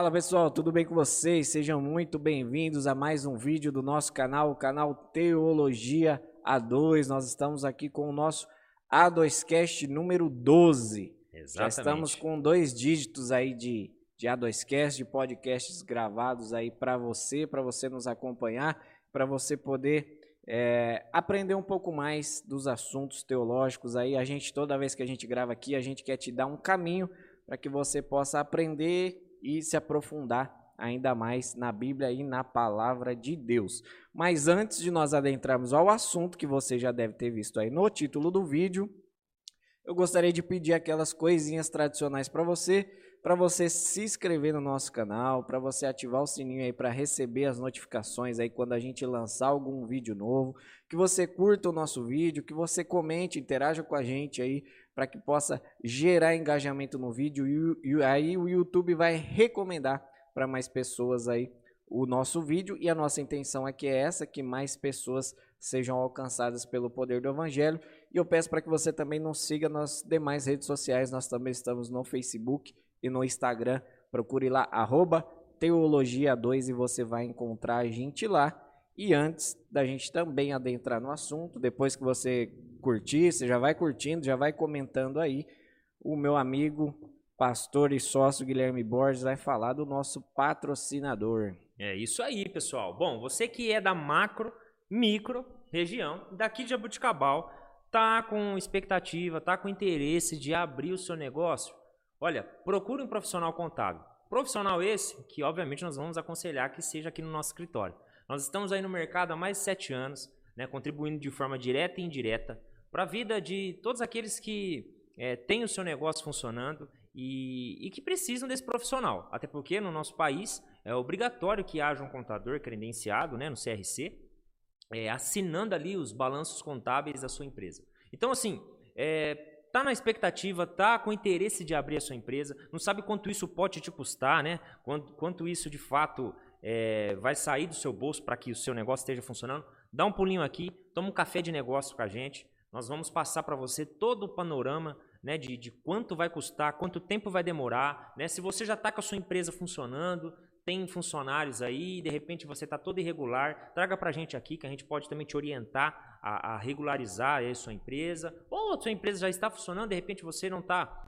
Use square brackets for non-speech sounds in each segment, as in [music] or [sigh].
Fala pessoal, tudo bem com vocês? Sejam muito bem-vindos a mais um vídeo do nosso canal, o canal Teologia A2. Nós estamos aqui com o nosso A2Cast número 12. Exatamente. Já estamos com dois dígitos aí de, de A2Cast, de podcasts gravados aí para você, para você nos acompanhar, para você poder é, aprender um pouco mais dos assuntos teológicos aí. A gente, toda vez que a gente grava aqui, a gente quer te dar um caminho para que você possa aprender e se aprofundar ainda mais na Bíblia e na palavra de Deus. Mas antes de nós adentrarmos ao assunto que você já deve ter visto aí no título do vídeo, eu gostaria de pedir aquelas coisinhas tradicionais para você para você se inscrever no nosso canal, para você ativar o sininho aí para receber as notificações aí quando a gente lançar algum vídeo novo, que você curta o nosso vídeo, que você comente, interaja com a gente aí para que possa gerar engajamento no vídeo e, e aí o YouTube vai recomendar para mais pessoas aí o nosso vídeo e a nossa intenção aqui é essa, que mais pessoas sejam alcançadas pelo poder do evangelho. E eu peço para que você também nos siga nas demais redes sociais, nós também estamos no Facebook e no Instagram. Procure lá, arroba Teologia2 e você vai encontrar a gente lá. E antes da gente também adentrar no assunto, depois que você curtir, você já vai curtindo, já vai comentando aí, o meu amigo, pastor e sócio Guilherme Borges vai falar do nosso patrocinador. É isso aí, pessoal. Bom, você que é da macro, micro região, daqui de Jabuticabal, tá com expectativa, tá com interesse de abrir o seu negócio, Olha, procure um profissional contábil. Profissional esse que, obviamente, nós vamos aconselhar que seja aqui no nosso escritório. Nós estamos aí no mercado há mais de sete anos, né, contribuindo de forma direta e indireta para a vida de todos aqueles que é, têm o seu negócio funcionando e, e, que precisam desse profissional. Até porque no nosso país é obrigatório que haja um contador credenciado né, no CRC, é, assinando ali os balanços contábeis da sua empresa. Então, assim, é, tá na expectativa, tá com interesse de abrir a sua empresa, não sabe quanto isso pode te custar, né? Quanto, quanto isso de fato é, vai sair do seu bolso para que o seu negócio esteja funcionando, dá um pulinho aqui, toma um café de negócio com a gente. Nós vamos passar para você todo o panorama né, de, de quanto vai custar, quanto tempo vai demorar, né? Se você já está com a sua empresa funcionando, tem funcionários aí, de repente você está todo irregular, traga para a gente aqui que a gente pode também te orientar a, a regularizar a sua empresa. Ou a sua empresa já está funcionando, de repente você não está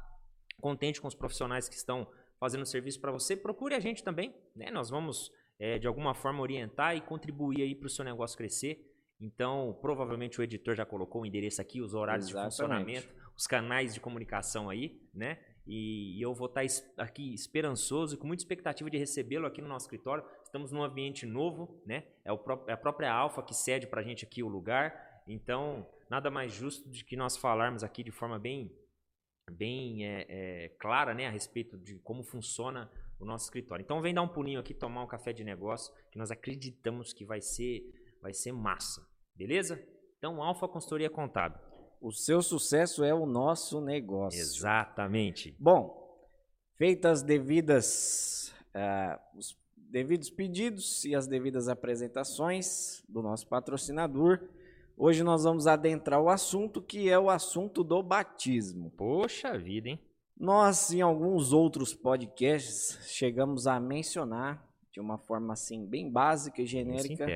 contente com os profissionais que estão fazendo serviço para você, procure a gente também. Né? Nós vamos, é, de alguma forma, orientar e contribuir aí para o seu negócio crescer. Então, provavelmente o editor já colocou o endereço aqui, os horários Exatamente. de funcionamento, os canais de comunicação aí, né? E, eu vou estar aqui esperançoso e com muita expectativa de recebê-lo aqui no nosso escritório. Estamos num ambiente novo, né? É, o, é a própria Alfa que cede para a gente aqui o lugar. Então, nada mais justo de que nós falarmos aqui de forma bem, bem é, é, clara, né, a respeito de como funciona o nosso escritório. Então, vem dar um pulinho aqui, tomar um café de negócio, que nós acreditamos que vai ser, vai ser massa, beleza? Então, Alfa Consultoria Contábil. O seu sucesso é o nosso negócio. Exatamente. Bom, feitas as devidas, uh, os devidos pedidos e as devidas apresentações do nosso patrocinador, hoje nós vamos adentrar o assunto que é o assunto do batismo. Poxa vida, hein? Nós, em alguns outros podcasts, chegamos a mencionar de uma forma assim bem básica e genérica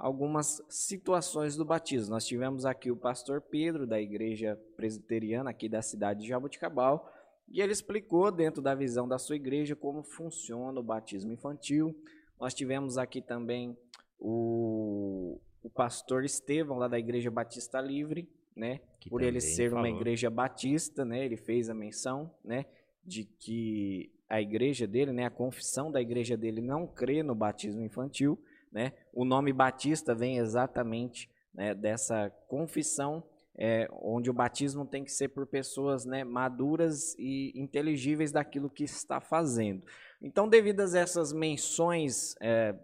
algumas situações do batismo. Nós tivemos aqui o pastor Pedro, da igreja presbiteriana aqui da cidade de Jaboticabal, e ele explicou dentro da visão da sua igreja como funciona o batismo infantil. Nós tivemos aqui também o, o pastor Estevão, lá da igreja Batista Livre, né? Que Por ele ser falou. uma igreja batista, né? Ele fez a menção, né? De que a igreja dele, né? A confissão da igreja dele não crê no batismo infantil. Né? O nome Batista vem exatamente né, dessa confissão, é, onde o batismo tem que ser por pessoas né, maduras e inteligíveis daquilo que está fazendo. Então, devido a essas menções é,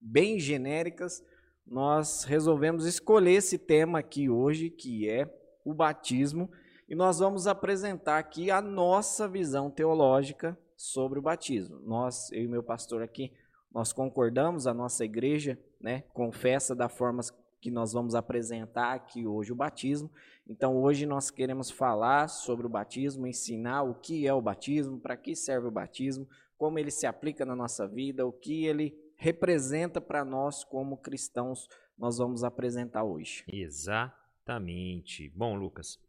bem genéricas, nós resolvemos escolher esse tema aqui hoje, que é o batismo, e nós vamos apresentar aqui a nossa visão teológica sobre o batismo. Nós, eu e meu pastor aqui, nós concordamos, a nossa igreja né, confessa da forma que nós vamos apresentar aqui hoje o batismo. Então, hoje nós queremos falar sobre o batismo, ensinar o que é o batismo, para que serve o batismo, como ele se aplica na nossa vida, o que ele representa para nós como cristãos, nós vamos apresentar hoje. Exatamente. Bom, Lucas,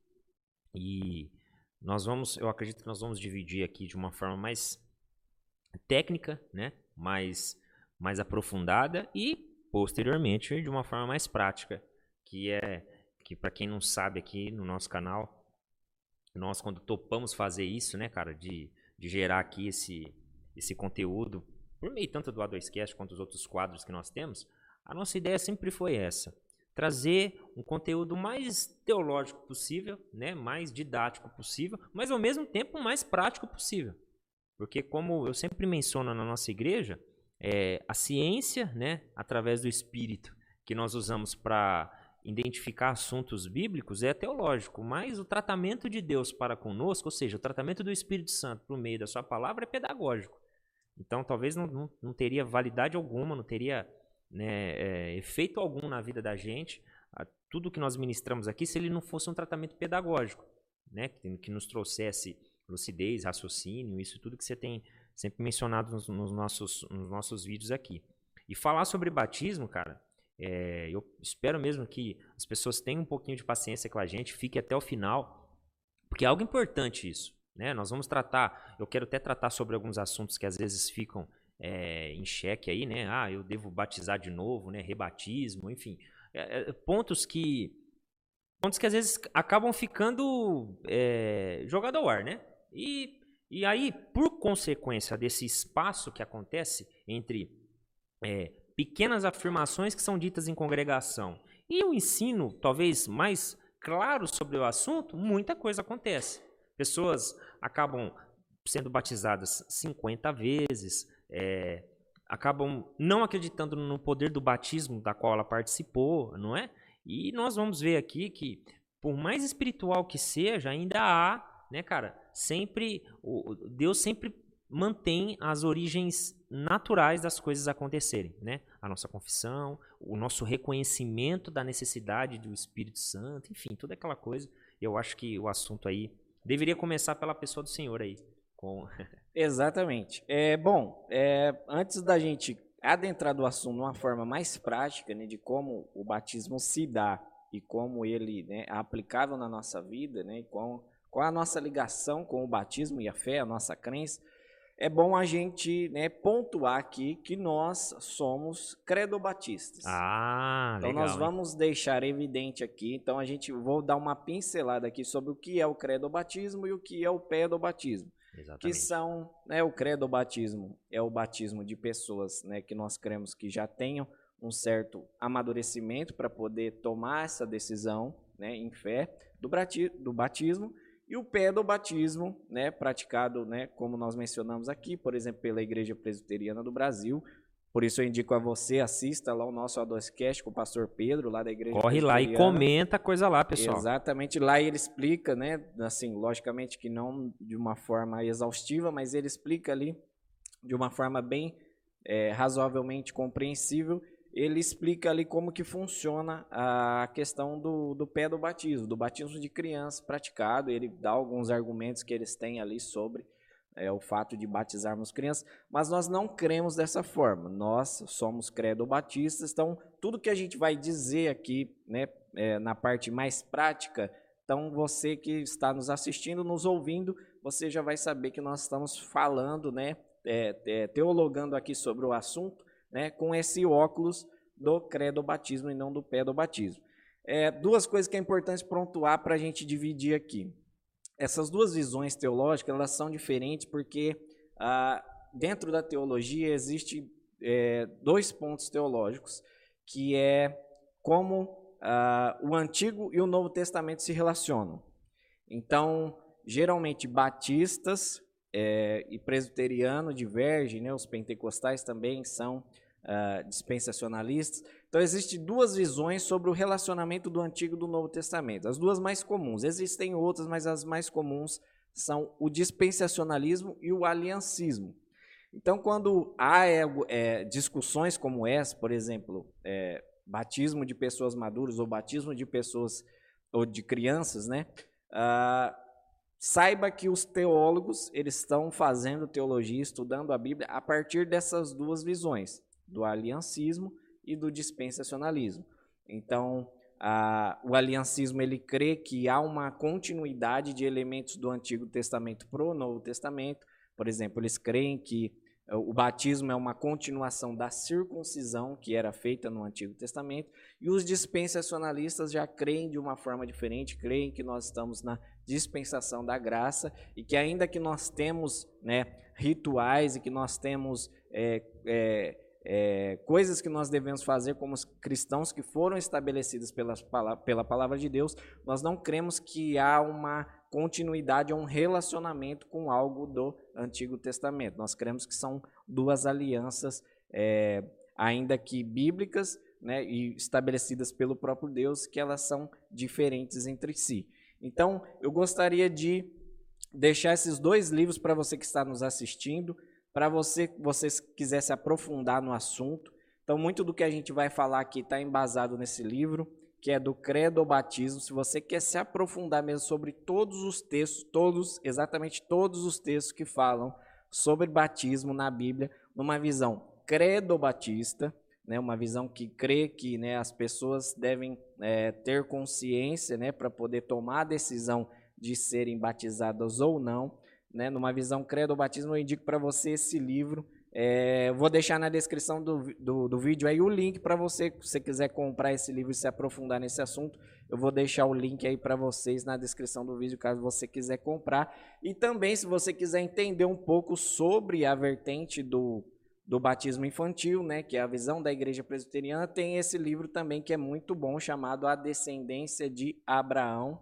e nós vamos, eu acredito que nós vamos dividir aqui de uma forma mais técnica, né? Mais, mais aprofundada e posteriormente de uma forma mais prática, que é que para quem não sabe aqui no nosso canal, nós quando topamos fazer isso, né, cara, de, de gerar aqui esse esse conteúdo por meio tanto do A2Cast quanto dos outros quadros que nós temos, a nossa ideia sempre foi essa: trazer um conteúdo mais teológico possível, né, mais didático possível, mas ao mesmo tempo mais prático possível. Porque, como eu sempre menciono na nossa igreja, é, a ciência, né, através do Espírito, que nós usamos para identificar assuntos bíblicos, é teológico, mas o tratamento de Deus para conosco, ou seja, o tratamento do Espírito Santo por meio da sua palavra, é pedagógico. Então, talvez não, não, não teria validade alguma, não teria né, é, efeito algum na vida da gente, a, tudo que nós ministramos aqui, se ele não fosse um tratamento pedagógico, né, que, que nos trouxesse lucidez, raciocínio, isso tudo que você tem sempre mencionado nos, nos, nossos, nos nossos vídeos aqui. E falar sobre batismo, cara, é, eu espero mesmo que as pessoas tenham um pouquinho de paciência com a gente, fique até o final, porque é algo importante isso. Né? Nós vamos tratar, eu quero até tratar sobre alguns assuntos que às vezes ficam é, em xeque aí, né? Ah, eu devo batizar de novo, né? Rebatismo, enfim. É, é, pontos que. Pontos que às vezes acabam ficando é, jogado ao ar, né? E, e aí, por consequência desse espaço que acontece entre pequenas afirmações que são ditas em congregação e o ensino, talvez mais claro sobre o assunto, muita coisa acontece. Pessoas acabam sendo batizadas 50 vezes, é, acabam não acreditando no poder do batismo da qual ela participou, não é? E nós vamos ver aqui que, por mais espiritual que seja, ainda há, né, cara, sempre, o, Deus sempre mantém as origens naturais das coisas acontecerem, né? A nossa confissão, o nosso reconhecimento da necessidade do Espírito Santo, enfim, toda aquela coisa. Eu acho que o assunto aí deveria começar pela pessoa do Senhor aí. Com... [laughs] Exatamente. É, bom, é, antes da gente adentrar do assunto de uma forma mais prática, né, de como o batismo se dá e como ele né, é aplicável na nossa vida, né, com, com a nossa ligação com o batismo e a fé, a nossa crença, é bom a gente né, pontuar aqui que nós somos credobatistas. Ah, então legal, nós vamos hein? deixar evidente aqui. Então a gente vou dar uma pincelada aqui sobre o que é o credobatismo e o que é o pedobatismo. Exatamente. Que são, né, o credobatismo é o batismo de pessoas, né, que nós cremos que já tenham um certo amadurecimento para poder tomar essa decisão, né, em fé do, do batismo e o pedobatismo, né, praticado, né, como nós mencionamos aqui, por exemplo, pela Igreja Presbiteriana do Brasil. Por isso eu indico a você, assista lá o nosso A2Cast com o pastor Pedro, lá da Igreja Corre lá e comenta coisa lá, pessoal. Exatamente, lá ele explica, né, assim, logicamente que não de uma forma exaustiva, mas ele explica ali de uma forma bem é, razoavelmente compreensível ele explica ali como que funciona a questão do, do pé do batismo, do batismo de criança praticado. Ele dá alguns argumentos que eles têm ali sobre é, o fato de batizarmos crianças, mas nós não cremos dessa forma. Nós somos credo-batistas, então tudo que a gente vai dizer aqui, né, é, na parte mais prática, então você que está nos assistindo, nos ouvindo, você já vai saber que nós estamos falando, né, é, é teologando aqui sobre o assunto né, com esse óculos do credo batismo e não do pé do batismo. É, duas coisas que é importante pontuar para a gente dividir aqui. Essas duas visões teológicas elas são diferentes porque ah, dentro da teologia existe é, dois pontos teológicos que é como ah, o Antigo e o Novo Testamento se relacionam. Então, geralmente batistas é, e presbiteriano divergem, né? os pentecostais também são uh, dispensacionalistas. Então, existem duas visões sobre o relacionamento do Antigo e do Novo Testamento. As duas mais comuns. Existem outras, mas as mais comuns são o dispensacionalismo e o aliancismo. Então, quando há é, é, discussões como essa, por exemplo, é, batismo de pessoas maduras ou batismo de pessoas ou de crianças, né? Uh, saiba que os teólogos eles estão fazendo teologia, estudando a Bíblia a partir dessas duas visões, do aliancismo e do dispensacionalismo. Então, a, o aliancismo ele crê que há uma continuidade de elementos do Antigo Testamento para o Novo Testamento. Por exemplo, eles creem que é, o batismo é uma continuação da circuncisão que era feita no Antigo Testamento, e os dispensacionalistas já creem de uma forma diferente, creem que nós estamos na dispensação da graça e que ainda que nós temos né, rituais e que nós temos é, é, é, coisas que nós devemos fazer como cristãos que foram estabelecidas pela, pela palavra de Deus, nós não cremos que há uma continuidade a um relacionamento com algo do Antigo Testamento. Nós cremos que são duas alianças, é, ainda que bíblicas, né, e estabelecidas pelo próprio Deus, que elas são diferentes entre si. Então, eu gostaria de deixar esses dois livros para você que está nos assistindo, para você que você quiser se aprofundar no assunto. Então, muito do que a gente vai falar aqui está embasado nesse livro que é do credo ou batismo, se você quer se aprofundar mesmo sobre todos os textos, todos, exatamente todos os textos que falam sobre batismo na Bíblia, numa visão credo-batista, né, uma visão que crê que né, as pessoas devem é, ter consciência né, para poder tomar a decisão de serem batizadas ou não. Né, numa visão credo-batismo, eu indico para você esse livro, é, vou deixar na descrição do, do, do vídeo aí o link para você, se você quiser comprar esse livro e se aprofundar nesse assunto. Eu vou deixar o link aí para vocês na descrição do vídeo, caso você quiser comprar. E também, se você quiser entender um pouco sobre a vertente do, do batismo infantil, né, que é a visão da igreja presbiteriana, tem esse livro também que é muito bom, chamado A Descendência de Abraão,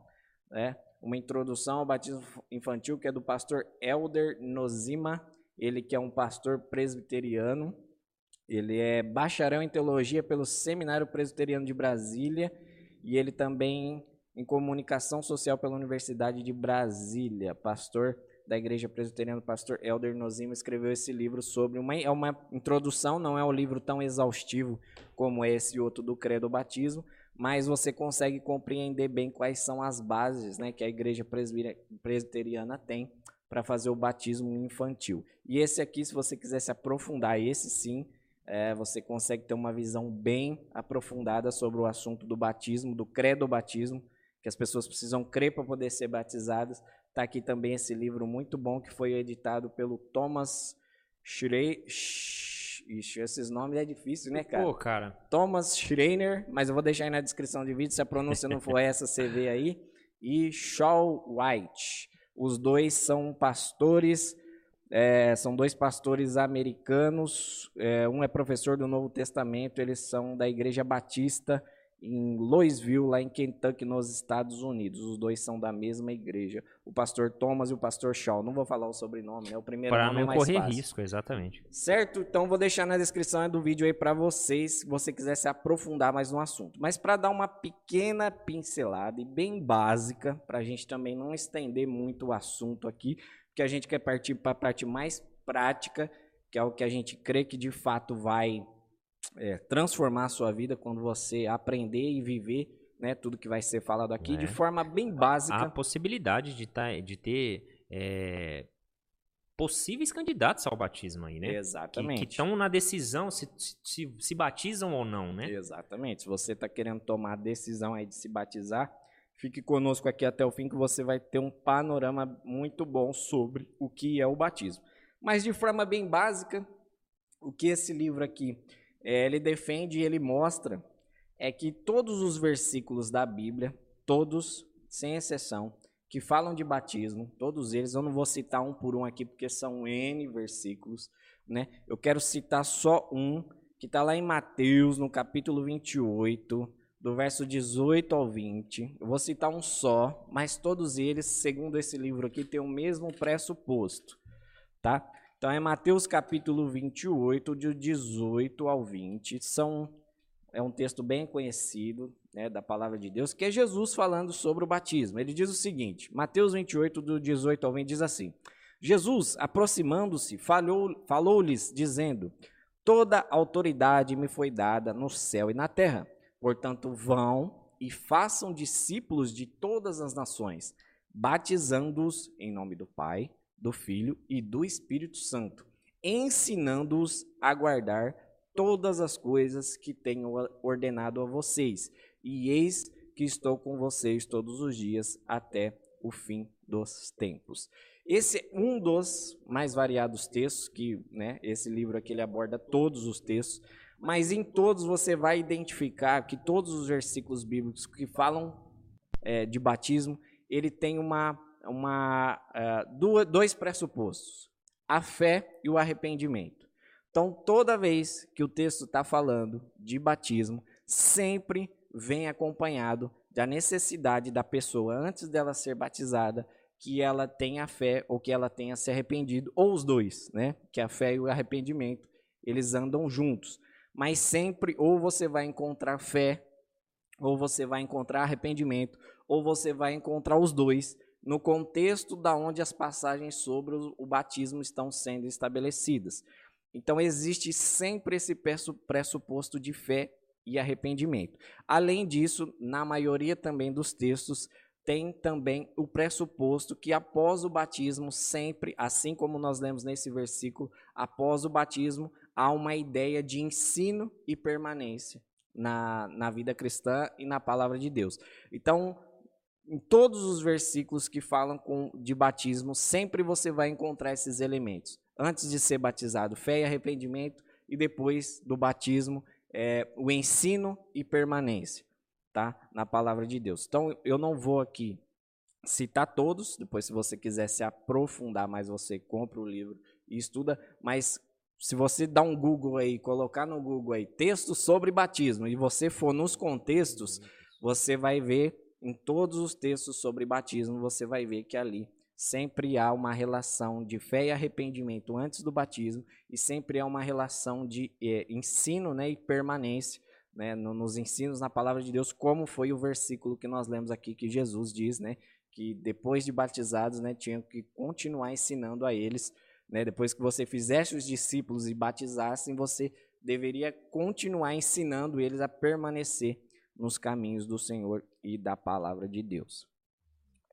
né, uma introdução ao batismo infantil, que é do pastor Elder Nozima ele que é um pastor presbiteriano, ele é bacharel em teologia pelo Seminário Presbiteriano de Brasília e ele também em comunicação social pela Universidade de Brasília, pastor da Igreja Presbiteriana, pastor Elder Nozima, escreveu esse livro sobre uma, é uma introdução, não é um livro tão exaustivo como esse outro do Credo Batismo, mas você consegue compreender bem quais são as bases né, que a Igreja Presbiteriana tem para fazer o batismo infantil. E esse aqui, se você quiser se aprofundar, esse sim, é, você consegue ter uma visão bem aprofundada sobre o assunto do batismo, do credo batismo, que as pessoas precisam crer para poder ser batizadas. Está aqui também esse livro muito bom que foi editado pelo Thomas Schreiner. Ixi, esses nomes é difícil, né, cara? Pô, cara. Thomas Schreiner, mas eu vou deixar aí na descrição do vídeo, se a pronúncia não for essa, você vê aí. E Shaw White. Os dois são pastores, é, são dois pastores americanos. É, um é professor do Novo Testamento, eles são da Igreja Batista em Louisville, lá em Kentucky, nos Estados Unidos. Os dois são da mesma igreja. O pastor Thomas e o pastor Shaw. Não vou falar o sobrenome, né? O primeiro pra nome não é mais correr fácil. risco, exatamente. Certo? Então vou deixar na descrição do vídeo aí para vocês, se você quiser se aprofundar mais no assunto. Mas para dar uma pequena pincelada e bem básica, para a gente também não estender muito o assunto aqui, porque a gente quer partir para a parte mais prática, que é o que a gente crê que de fato vai é, transformar a sua vida quando você aprender e viver né, tudo que vai ser falado aqui É. de forma bem básica. A possibilidade de, tá, de ter é, possíveis candidatos ao batismo aí, né? Que Exatamente. estão na decisão se, se, se batizam ou não, né? Exatamente. Se você está querendo tomar a decisão aí de se batizar, fique conosco aqui até o fim que você vai ter um panorama muito bom sobre o que é o batismo. Mas de forma bem básica, o que esse livro aqui ele defende e ele mostra é que todos os versículos da Bíblia, todos, sem exceção, que falam de batismo, todos eles, eu não vou citar um por um aqui porque são N versículos, né? Eu quero citar só um que está lá em Mateus, no capítulo 28, do verso 18 ao 20. Eu vou citar um só, mas todos eles, segundo esse livro aqui, têm o mesmo pressuposto, tá? Então é Mateus capítulo 28, de 18 ao 20. São, é um texto bem conhecido né, da palavra de Deus, que é Jesus falando sobre o batismo. Ele diz o seguinte, Mateus 28, do 18 ao 20, diz assim, Jesus, aproximando-se, falou- falou-lhes, dizendo, Toda autoridade me foi dada no céu e na terra. Portanto, vão e façam discípulos de todas as nações, batizando-os em nome do Pai, do Filho e do Espírito Santo, ensinando-os a guardar todas as coisas que tenho ordenado a vocês. E eis que estou com vocês todos os dias até o fim dos tempos. Esse é um dos mais variados textos que, né, esse livro aqui ele aborda todos os textos, mas em todos você vai identificar que todos os versículos bíblicos que falam é, de batismo, ele tem uma, uma uh, dois pressupostos: a fé e o arrependimento. Então, toda vez que o texto está falando de batismo, sempre vem acompanhado da necessidade da pessoa, antes dela ser batizada, que ela tenha fé ou que ela tenha se arrependido, ou os dois, né? Que a fé e o arrependimento, eles andam juntos. Mas sempre ou você vai encontrar fé, ou você vai encontrar arrependimento, ou você vai encontrar os dois no contexto da onde as passagens sobre o batismo estão sendo estabelecidas. Então existe sempre esse pressuposto de fé e arrependimento. Além disso, na maioria também dos textos tem também o pressuposto que após o batismo, sempre, assim como nós lemos nesse versículo, após o batismo, há uma ideia de ensino e permanência na, na vida cristã e na palavra de Deus. Então, em todos os versículos que falam com, de batismo, sempre você vai encontrar esses elementos. Antes de ser batizado, fé e arrependimento, e depois do batismo, é, o ensino e permanência tá? Na palavra de Deus. Então, eu não vou aqui citar todos, depois se você quiser se aprofundar mais, você compra o livro e estuda, mas se você dá um Google aí, colocar no Google aí texto sobre batismo e você for nos contextos, você vai ver em todos os textos sobre batismo, você vai ver que ali sempre há uma relação de fé e arrependimento antes do batismo e sempre há uma relação de é, ensino né, e permanência né, nos ensinos na palavra de Deus, como foi o versículo que nós lemos aqui, que Jesus diz, né, que depois de batizados, né, tinham que continuar ensinando a eles, né, depois que você fizesse os discípulos e batizassem, você deveria continuar ensinando eles a permanecer nos caminhos do Senhor e da palavra de Deus.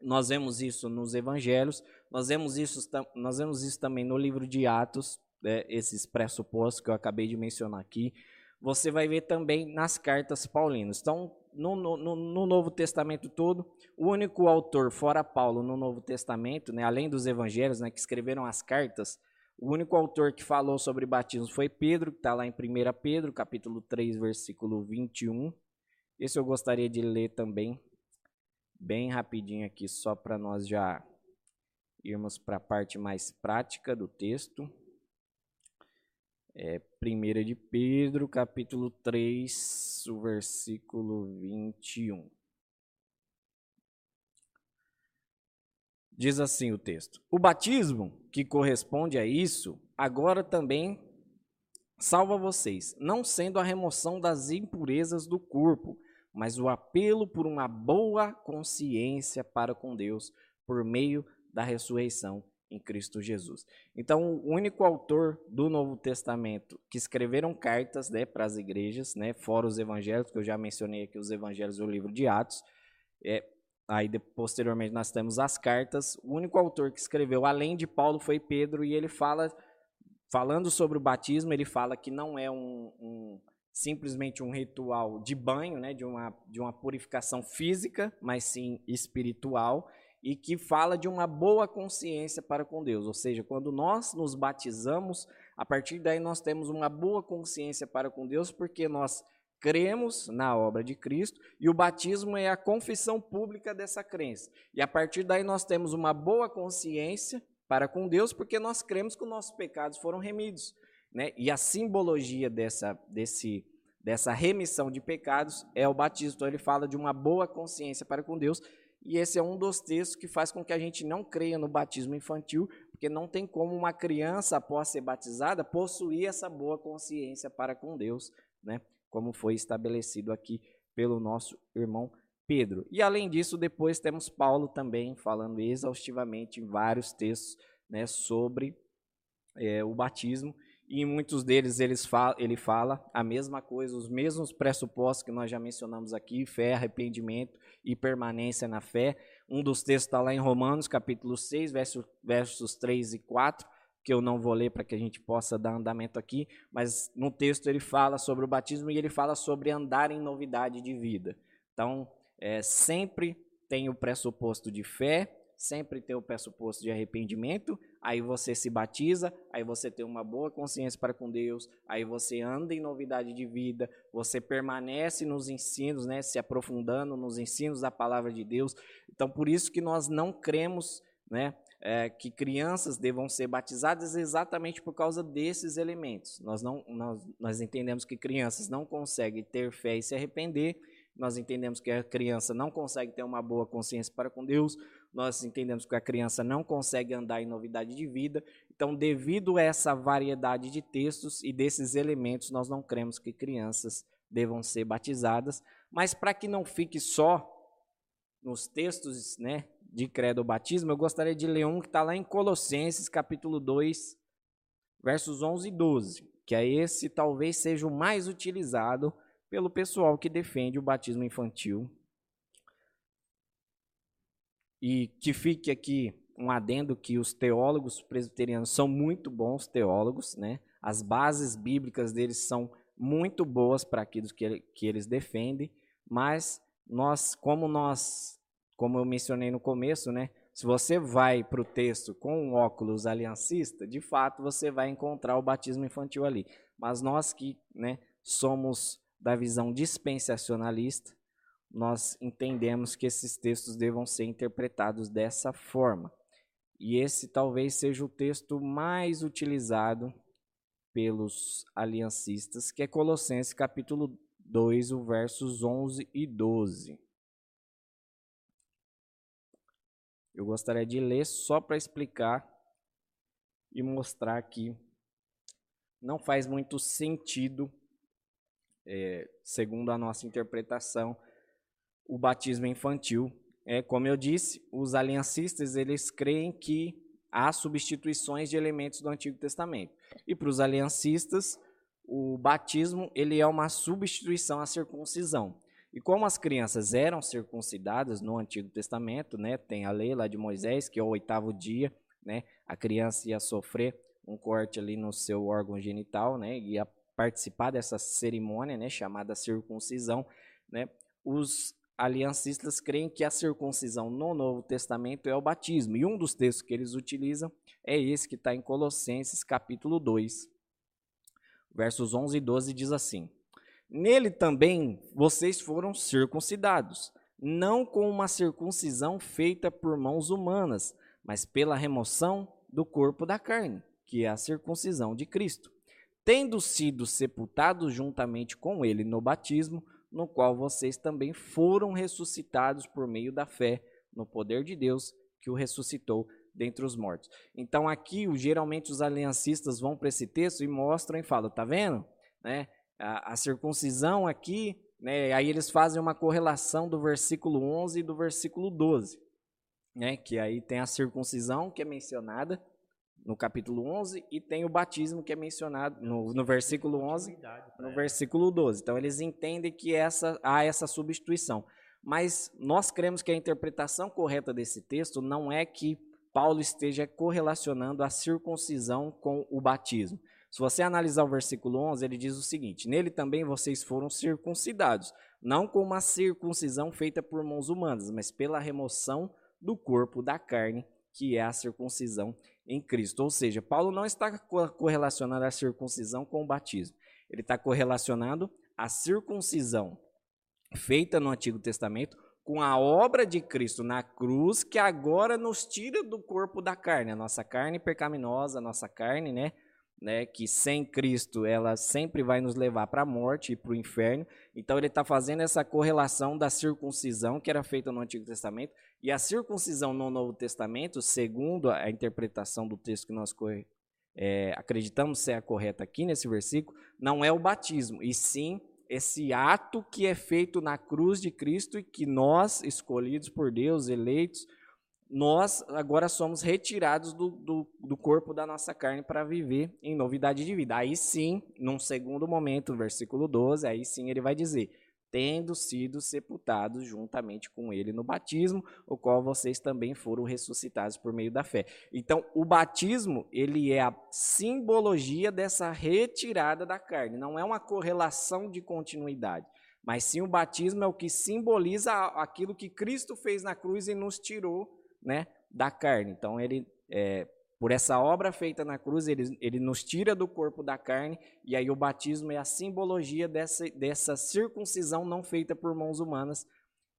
Nós vemos isso nos evangelhos, nós vemos isso, nós vemos isso também no livro de Atos, né, esses pressupostos que eu acabei de mencionar aqui você vai ver também nas cartas paulinas. Então, no, no, no, Novo Testamento todo, o único autor, fora Paulo, no Novo Testamento, né, além dos evangelhos né, que escreveram as cartas, o único autor que falou sobre batismo foi Pedro, que está lá em 1 Pedro, capítulo 3, versículo 21. Esse eu gostaria de ler também, bem rapidinho aqui, só para nós já irmos para a parte mais prática do texto. É, 1 de Pedro, capítulo 3, o versículo 21. Diz assim o texto: O batismo que corresponde a isso, agora também salva vocês, não sendo a remoção das impurezas do corpo, mas o apelo por uma boa consciência para com Deus por meio da ressurreição em Cristo Jesus. Então, o único autor do Novo Testamento que escreveram cartas né, para as igrejas, né, fora os evangelhos, que eu já mencionei aqui os evangelhos do livro de Atos, é, aí posteriormente nós temos as cartas, o único autor que escreveu, além de Paulo, foi Pedro, e ele fala, falando sobre o batismo, ele fala que não é um, um simplesmente um ritual de banho, né, de, uma, de uma purificação física, mas sim espiritual, e que fala de uma boa consciência para com Deus. Ou seja, quando nós nos batizamos, a partir daí nós temos uma boa consciência para com Deus, porque nós cremos na obra de Cristo e o batismo é a confissão pública dessa crença. E a partir daí nós temos uma boa consciência para com Deus, porque nós cremos que os nossos pecados foram remidos. Né? E a simbologia dessa, desse, dessa remissão de pecados é o batismo. Então ele fala de uma boa consciência para com Deus e esse é um dos textos que faz com que a gente não creia no batismo infantil, porque não tem como uma criança, após ser batizada, possuir essa boa consciência para com Deus, né? como foi estabelecido aqui pelo nosso irmão Pedro. E além disso, depois temos Paulo também falando exaustivamente em vários textos né, sobre é, o batismo. E em muitos deles eles ele fala a mesma coisa, os mesmos pressupostos que nós já mencionamos aqui, fé, arrependimento e permanência na fé. Um dos textos está lá em Romanos, capítulo 6, versos, versos 3 e 4, que eu não vou ler para que a gente possa dar andamento aqui, mas no texto ele fala sobre o batismo e ele fala sobre andar em novidade de vida. Então, é, sempre tem o pressuposto de fé, sempre tem o pressuposto de arrependimento, aí você se batiza, aí você tem uma boa consciência para com Deus, aí você anda em novidade de vida, você permanece nos ensinos, né, se aprofundando nos ensinos da palavra de Deus. Então, por isso que nós não cremos, né, é, que crianças devam ser batizadas exatamente por causa desses elementos. Nós não, nós, nós entendemos que crianças não conseguem ter fé e se arrepender nós entendemos que a criança não consegue ter uma boa consciência para com Deus, nós entendemos que a criança não consegue andar em novidade de vida. Então, devido a essa variedade de textos e desses elementos, nós não cremos que crianças devam ser batizadas. Mas para que não fique só nos textos né, de credo batismo, eu gostaria de ler um que está lá em Colossenses, capítulo 2, versos 11 e 12, que é esse talvez seja o mais utilizado pelo pessoal que defende o batismo infantil. E que fique aqui um adendo que os teólogos presbiterianos são muito bons teólogos, né? As bases bíblicas deles são muito boas para aquilo que, que eles defendem, mas nós, como nós, como eu mencionei no começo, né? Se você vai para o texto com um óculos aliancista, de fato você vai encontrar o batismo infantil ali. Mas nós que né, somos da visão dispensacionalista, nós entendemos que esses textos devam ser interpretados dessa forma. E esse talvez seja o texto mais utilizado pelos aliancistas, que é Colossenses capítulo 2, o versos 11 e 12. Eu gostaria de ler só para explicar e mostrar que não faz muito sentido é, segundo a nossa interpretação, o batismo infantil. É, como eu disse, os aliancistas eles creem que há substituições de elementos do Antigo Testamento. E para os aliancistas, o batismo ele é uma substituição à circuncisão. E como as crianças eram circuncidadas no Antigo Testamento, né, tem a lei lá de Moisés, que é o oitavo dia, né, a criança ia sofrer um corte ali no seu órgão genital, né, ia participar dessa cerimônia, né, chamada circuncisão, né, os aliancistas creem que a circuncisão no Novo Testamento é o batismo. E um dos textos que eles utilizam é esse que está em Colossenses capítulo 2, versos 11 e 12, diz assim: Nele também vocês foram circuncidados, não com uma circuncisão feita por mãos humanas, mas pela remoção do corpo da carne, que é a circuncisão de Cristo tendo sido sepultados juntamente com ele no batismo, no qual vocês também foram ressuscitados por meio da fé no poder de Deus que o ressuscitou dentre os mortos. Então aqui, geralmente os aliancistas vão para esse texto e mostram e falam, tá vendo? Né? A, a circuncisão aqui, né? aí eles fazem uma correlação do versículo 11 e do versículo 12, né? que aí tem a circuncisão que é mencionada, no capítulo 11 e tem o batismo que é mencionado no, no versículo 11, no versículo 12. Então eles entendem que essa há essa substituição. Mas nós cremos que a interpretação correta desse texto não é que Paulo esteja correlacionando a circuncisão com o batismo. Se você analisar o versículo 11, ele diz o seguinte: Nele também vocês foram circuncidados, não com uma circuncisão feita por mãos humanas, mas pela remoção do corpo da carne, que é a circuncisão em Cristo. Ou seja, Paulo não está correlacionando a circuncisão com o batismo. Ele está correlacionando a circuncisão feita no Antigo Testamento com a obra de Cristo na cruz, que agora nos tira do corpo da carne, a nossa carne pecaminosa, a nossa carne, né? Né, que sem Cristo ela sempre vai nos levar para a morte e para o inferno. Então ele está fazendo essa correlação da circuncisão que era feita no Antigo Testamento e a circuncisão no Novo Testamento, segundo a interpretação do texto que nós é, acreditamos ser a correta aqui nesse versículo, não é o batismo, e sim esse ato que é feito na cruz de Cristo e que nós, escolhidos por Deus, eleitos, nós agora somos retirados do, do, do corpo da nossa carne para viver em novidade de vida. Aí sim, num segundo momento, versículo 12, aí sim ele vai dizer: tendo sido sepultados juntamente com ele no batismo, o qual vocês também foram ressuscitados por meio da fé. Então, o batismo, ele é a simbologia dessa retirada da carne, não é uma correlação de continuidade. Mas sim o batismo é o que simboliza aquilo que Cristo fez na cruz e nos tirou né, da carne. Então, ele, é, por essa obra feita na cruz, ele, ele nos tira do corpo da carne, e aí o batismo é a simbologia dessa, dessa circuncisão não feita por mãos humanas,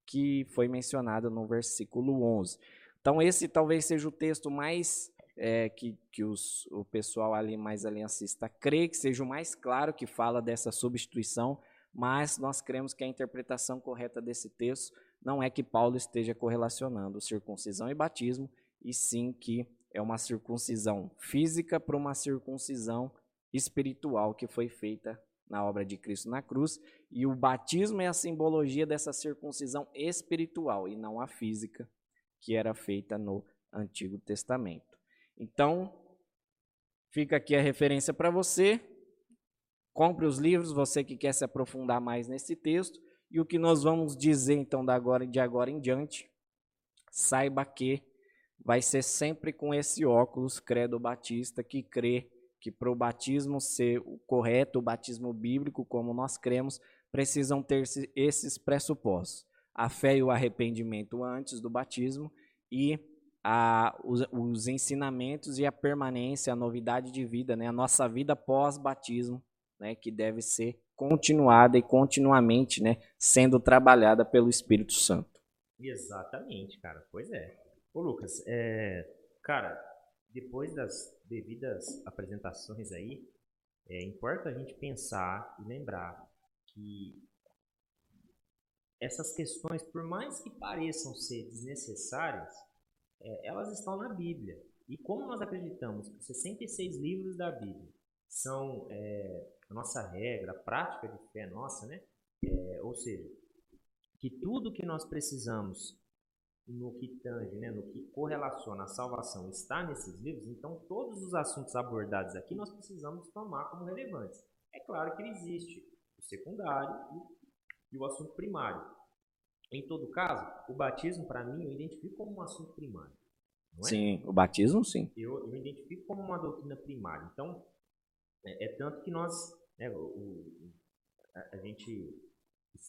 que foi mencionado no versículo 11. Então, esse talvez seja o texto mais é, que, que os, o pessoal ali mais aliancista crê que seja o mais claro que fala dessa substituição mas nós cremos que a interpretação correta desse texto não é que Paulo esteja correlacionando circuncisão e batismo, e sim que é uma circuncisão física para uma circuncisão espiritual que foi feita na obra de Cristo na cruz, e o batismo é a simbologia dessa circuncisão espiritual e não a física que era feita no Antigo Testamento. Então, fica aqui a referência para você. Compre os livros, você que quer se aprofundar mais nesse texto. E o que nós vamos dizer então de agora, em diante, saiba que vai ser sempre com esse óculos credo batista que crê que para o batismo ser o correto, o batismo bíblico, como nós cremos, precisam ter esses pressupostos: a fé e o arrependimento antes do batismo e a, os, os ensinamentos e a permanência, a novidade de vida, né? a nossa vida pós-batismo né, que deve ser continuada e continuamente né, sendo trabalhada pelo Espírito Santo. Exatamente, cara. Pois é. Ô Lucas, é, cara, depois das devidas apresentações aí, é, importa a gente pensar e lembrar que essas questões, por mais que pareçam ser desnecessárias, é, elas estão na Bíblia. E como nós acreditamos que 66 livros da Bíblia são é, a nossa regra, a prática de fé nossa, né? É, ou seja, que tudo que nós precisamos no que tange, né, no que correlaciona a salvação está nesses livros, então todos os assuntos abordados aqui nós precisamos tomar como relevantes. É claro que existe o secundário e o assunto primário. Em todo caso, o batismo, para mim, eu identifico como um assunto primário. É? Sim, o batismo, sim. Eu, eu identifico como uma doutrina primária. Então, é, é tanto que nós, né, o, o, a, a, gente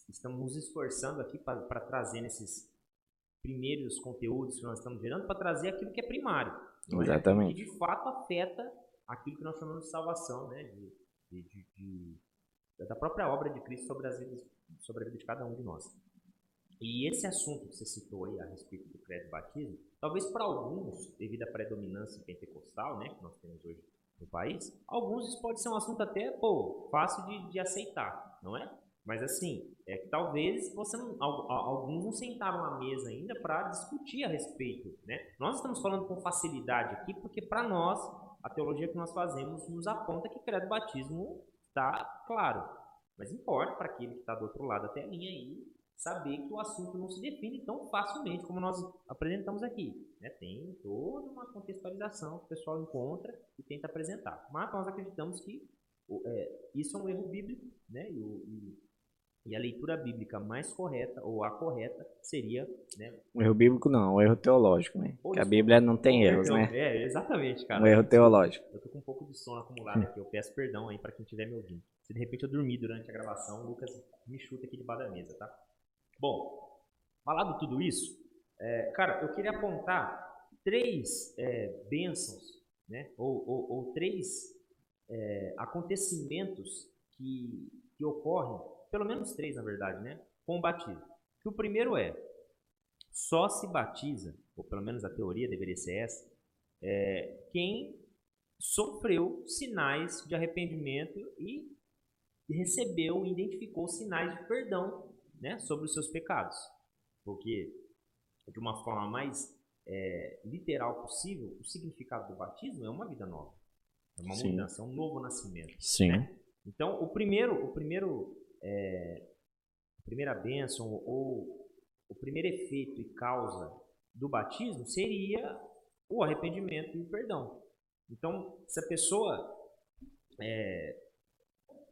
estamos nos esforçando aqui para trazer nesses primeiros conteúdos que nós estamos gerando, para trazer aquilo que é primário. É? Exatamente. Que de fato afeta aquilo que nós chamamos de salvação, né? De, de, de, da própria obra de Cristo sobre, as vidas, sobre a vida de cada um de nós. E esse assunto que você citou aí a respeito do credo batismo, talvez para alguns, devido à predominância pentecostal, né, que nós temos hoje no país, alguns isso pode ser um assunto até, pô, fácil de, de aceitar, não é? Mas assim, é que talvez você não, alguns não sentaram à mesa ainda para discutir a respeito, né? Nós estamos falando com facilidade aqui porque para nós a teologia que nós fazemos nos aponta que credo batismo está claro. Mas importa para aquele que está do outro lado da telinha aí saber que o assunto não se define tão facilmente como nós apresentamos aqui. Né? Tem toda uma contextualização que o pessoal encontra e tenta apresentar. Mas nós acreditamos que é, isso é um erro bíblico, né? E, e, e, a leitura bíblica mais correta, ou a correta, seria. Né? Um erro bíblico não, um erro teológico, né? Porque a Bíblia não tem erros, né? É, exatamente, cara. Um erro teológico. Eu tô com um pouco de sono acumulado aqui, eu peço perdão aí para quem estiver me ouvindo. Se de repente eu dormir durante a gravação, o Lucas me chuta aqui debaixo da mesa, tá? Bom, falado tudo isso, é, cara, eu queria apontar três é, bênçãos, né? ou, ou, ou três é, acontecimentos que, que ocorrem, pelo menos três na verdade, né? com o batismo. Que o primeiro é, só se batiza, ou pelo menos a teoria deveria ser essa, é, quem sofreu sinais de arrependimento e recebeu, identificou sinais de perdão né, sobre os seus pecados. Porque, de uma forma mais é, literal possível, o significado do batismo é uma vida nova. É uma Sim. mudança, é um novo nascimento. Sim. Né? Então, o primeiro, o primeiro, é, a primeira bênção ou o primeiro efeito e causa do batismo seria o arrependimento e o perdão. Então, se a pessoa é,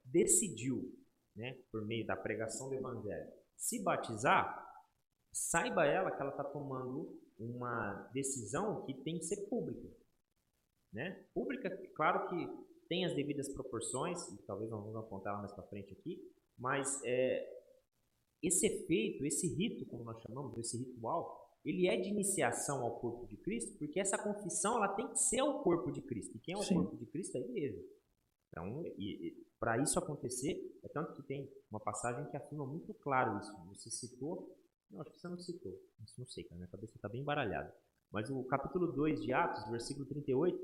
decidiu, né, por meio da pregação do evangelho, se batizar, saiba ela que ela está tomando uma decisão que tem que ser pública. Né? Pública, claro que tem as devidas proporções, e talvez nós vamos apontar lá mais para frente aqui, mas é, esse efeito, esse rito, como nós chamamos, esse ritual, ele é de iniciação ao corpo de Cristo, porque essa confissão ela tem que ser o corpo de Cristo. E quem é o Sim. corpo de Cristo é a igreja. Então, para isso acontecer, é tanto que tem uma passagem que afirma muito claro isso. Você citou, não, acho que você não citou, isso não sei, cara, minha cabeça está bem embaralhada. Mas o capítulo 2 de Atos, versículo 38,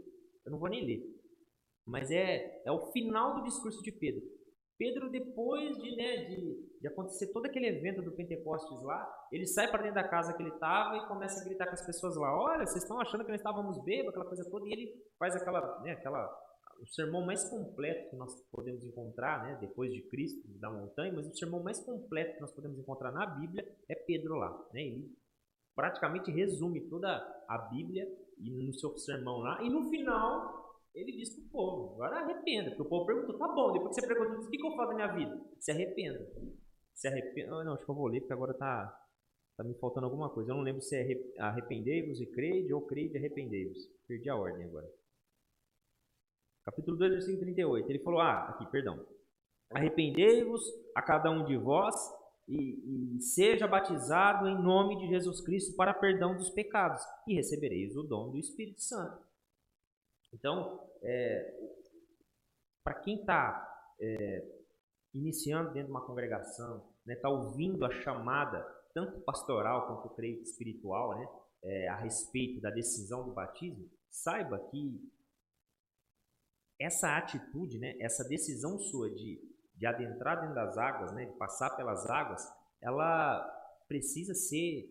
eu não vou nem ler. Mas é, é o final do discurso de Pedro. Pedro, depois de, né, de, de, acontecer todo aquele evento do Pentecostes lá, ele sai para dentro da casa que ele estava e começa a gritar com as pessoas lá: Olha, vocês estão achando que nós estávamos bêbados, aquela coisa toda. E ele faz aquela, né, aquela, o sermão mais completo que nós podemos encontrar, né, depois de Cristo, da montanha, mas o sermão mais completo que nós podemos encontrar na Bíblia é Pedro lá. Né? Ele praticamente resume toda a Bíblia no seu sermão lá. E no final, ele diz pro povo, agora arrependa. Porque o povo perguntou, tá bom, depois que você perguntou, o que, que eu faço da minha vida? Se arrependa. Se arrependa. Oh, não, acho que eu vou ler, porque agora tá, tá me faltando alguma coisa. Eu não lembro se é arrependei-vos e crede ou crede e arrependei-vos. Perdi a ordem agora. Capítulo 2, versículo 38. Ele falou, ah, aqui, perdão. Arrependei-vos a cada um de vós e, e, seja batizado em nome de Jesus Cristo para perdão dos pecados e recebereis o dom do Espírito Santo. Então, é, para quem está é, iniciando dentro de uma congregação, está né, tá ouvindo a chamada, tanto pastoral quanto creio espiritual, né, é, a respeito da decisão do batismo, saiba que essa atitude, né, essa decisão sua de, de adentrar dentro das águas, né, de passar pelas águas, ela precisa ser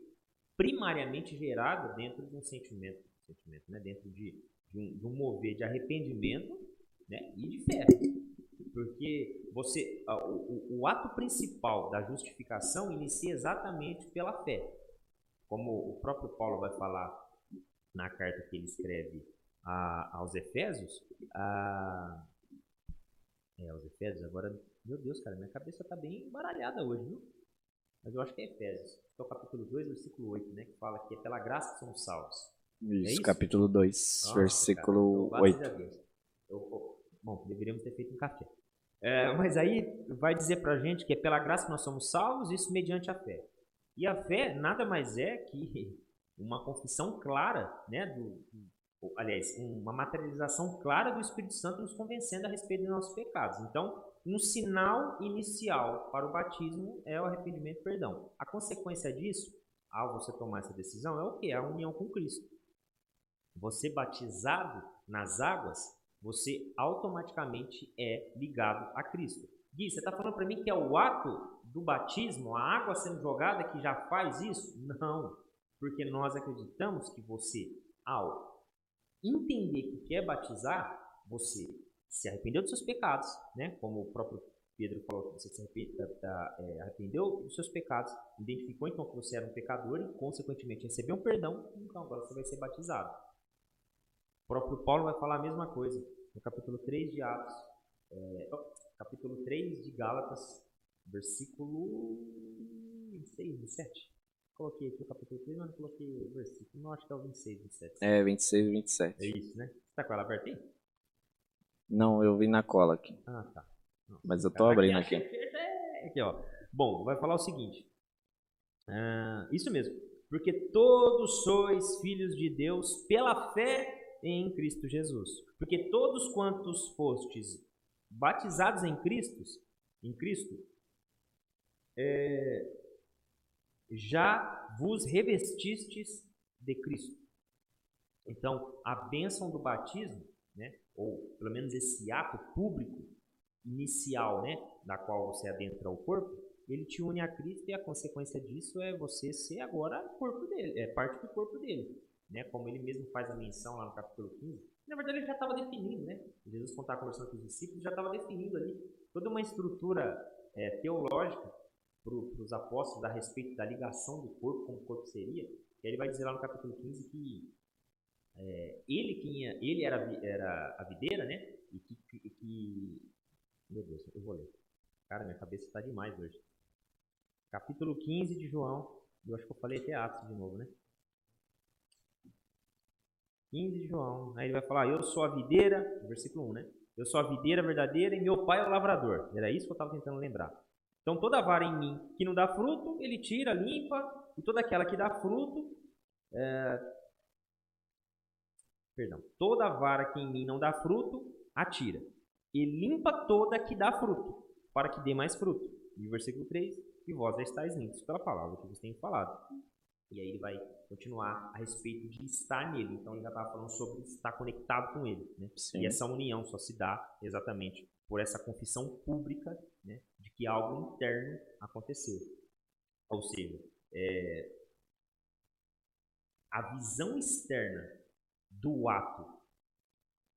primariamente gerada dentro de um sentimento, sentimento né, dentro de, de um, de um mover de arrependimento né, e de fé. Porque você, o, o, ato principal da justificação inicia exatamente pela fé. Como o próprio Paulo vai falar na carta que ele escreve a, aos Efésios, a, é, aos Efésios, agora, meu Deus, cara, minha cabeça está bem embaralhada hoje, viu? Mas eu acho que é Efésios, que é o capítulo 2, versículo 8, né? Que fala que é pela graça que somos salvos. Isso, é isso? capítulo 2, versículo cara, 8. Eu, eu, bom, deveríamos ter feito um café. É, mas aí vai dizer pra gente que é pela graça que nós somos salvos, isso mediante a fé. E a fé nada mais é que [laughs] uma confissão clara, né, do, do, aliás, uma materialização clara do Espírito Santo nos convencendo a respeito dos nossos pecados. Então, um sinal inicial para o batismo é o arrependimento e perdão. A consequência disso, ao você tomar essa decisão, é o que? A união com Cristo. Você batizado nas águas, você automaticamente é ligado a Cristo. Gui, você está falando para mim que é o ato do batismo, a água sendo jogada, que já faz isso? Não, porque nós acreditamos que você, ao entender que quer batizar, você se arrependeu dos seus pecados, né? como o próprio Pedro falou você se é, arrependeu dos seus pecados, identificou então que você era um pecador e, consequentemente, recebeu um perdão, então agora você vai ser batizado. O próprio Paulo vai falar a mesma coisa no capítulo 3 de Atos, é, capítulo 3 de Gálatas, versículo 26, 27. Coloquei aqui o capítulo 3, mas não coloquei o versículo. Não, acho que é o 26, 27. É, 26 e 27. É isso, né? Você tá com ela aberta aí? Não, eu vi na cola aqui. Ah, tá. mas eu tô abrindo aqui. aqui. [laughs] Aqui, ó. Bom, vai falar o seguinte. Ah, isso mesmo. Porque todos sois filhos de Deus pela fé em Cristo Jesus. Porque todos quantos fostes batizados em Cristo, em Cristo, é, já vos revestistes de Cristo. Então, a bênção do batismo, né, ou pelo menos esse ato público inicial, né, da qual você adentra o corpo, ele te une a Cristo e a consequência disso é você ser agora corpo dele, é parte do corpo dele né, como ele mesmo faz a menção lá no capítulo 15, na verdade ele já estava definindo, né? Jesus, quando estava conversando com os discípulos, já estava definindo ali toda uma estrutura é, teológica para os apóstolos a respeito da ligação do corpo, como o corpo seria. E ele vai dizer lá no capítulo 15 que é, ele, tinha, ele era, era a videira, né? E que, que, que, Meu Deus, eu vou ler. Cara, minha cabeça está demais hoje. Capítulo 15 de João. Eu acho que eu falei até Atos de novo, né? 15 de João. Aí ele vai falar: Eu sou a videira, versículo 1, né? Eu sou a videira verdadeira e meu pai é o lavrador. Era isso que eu estava tentando lembrar. Então, toda vara em mim que não dá fruto, ele tira, limpa, e toda aquela que dá fruto, é... perdão, toda vara que em mim não dá fruto, atira, e limpa toda que dá fruto, para que dê mais fruto. E versículo 3, e vós já estáis limpos pela palavra que vos tenho falado. E aí ele vai continuar a respeito de estar nele. Então ele já estava falando sobre estar conectado com ele. Né? E essa união só se dá exatamente por essa confissão pública né, de que algo interno aconteceu. Ou seja, é, a visão externa do ato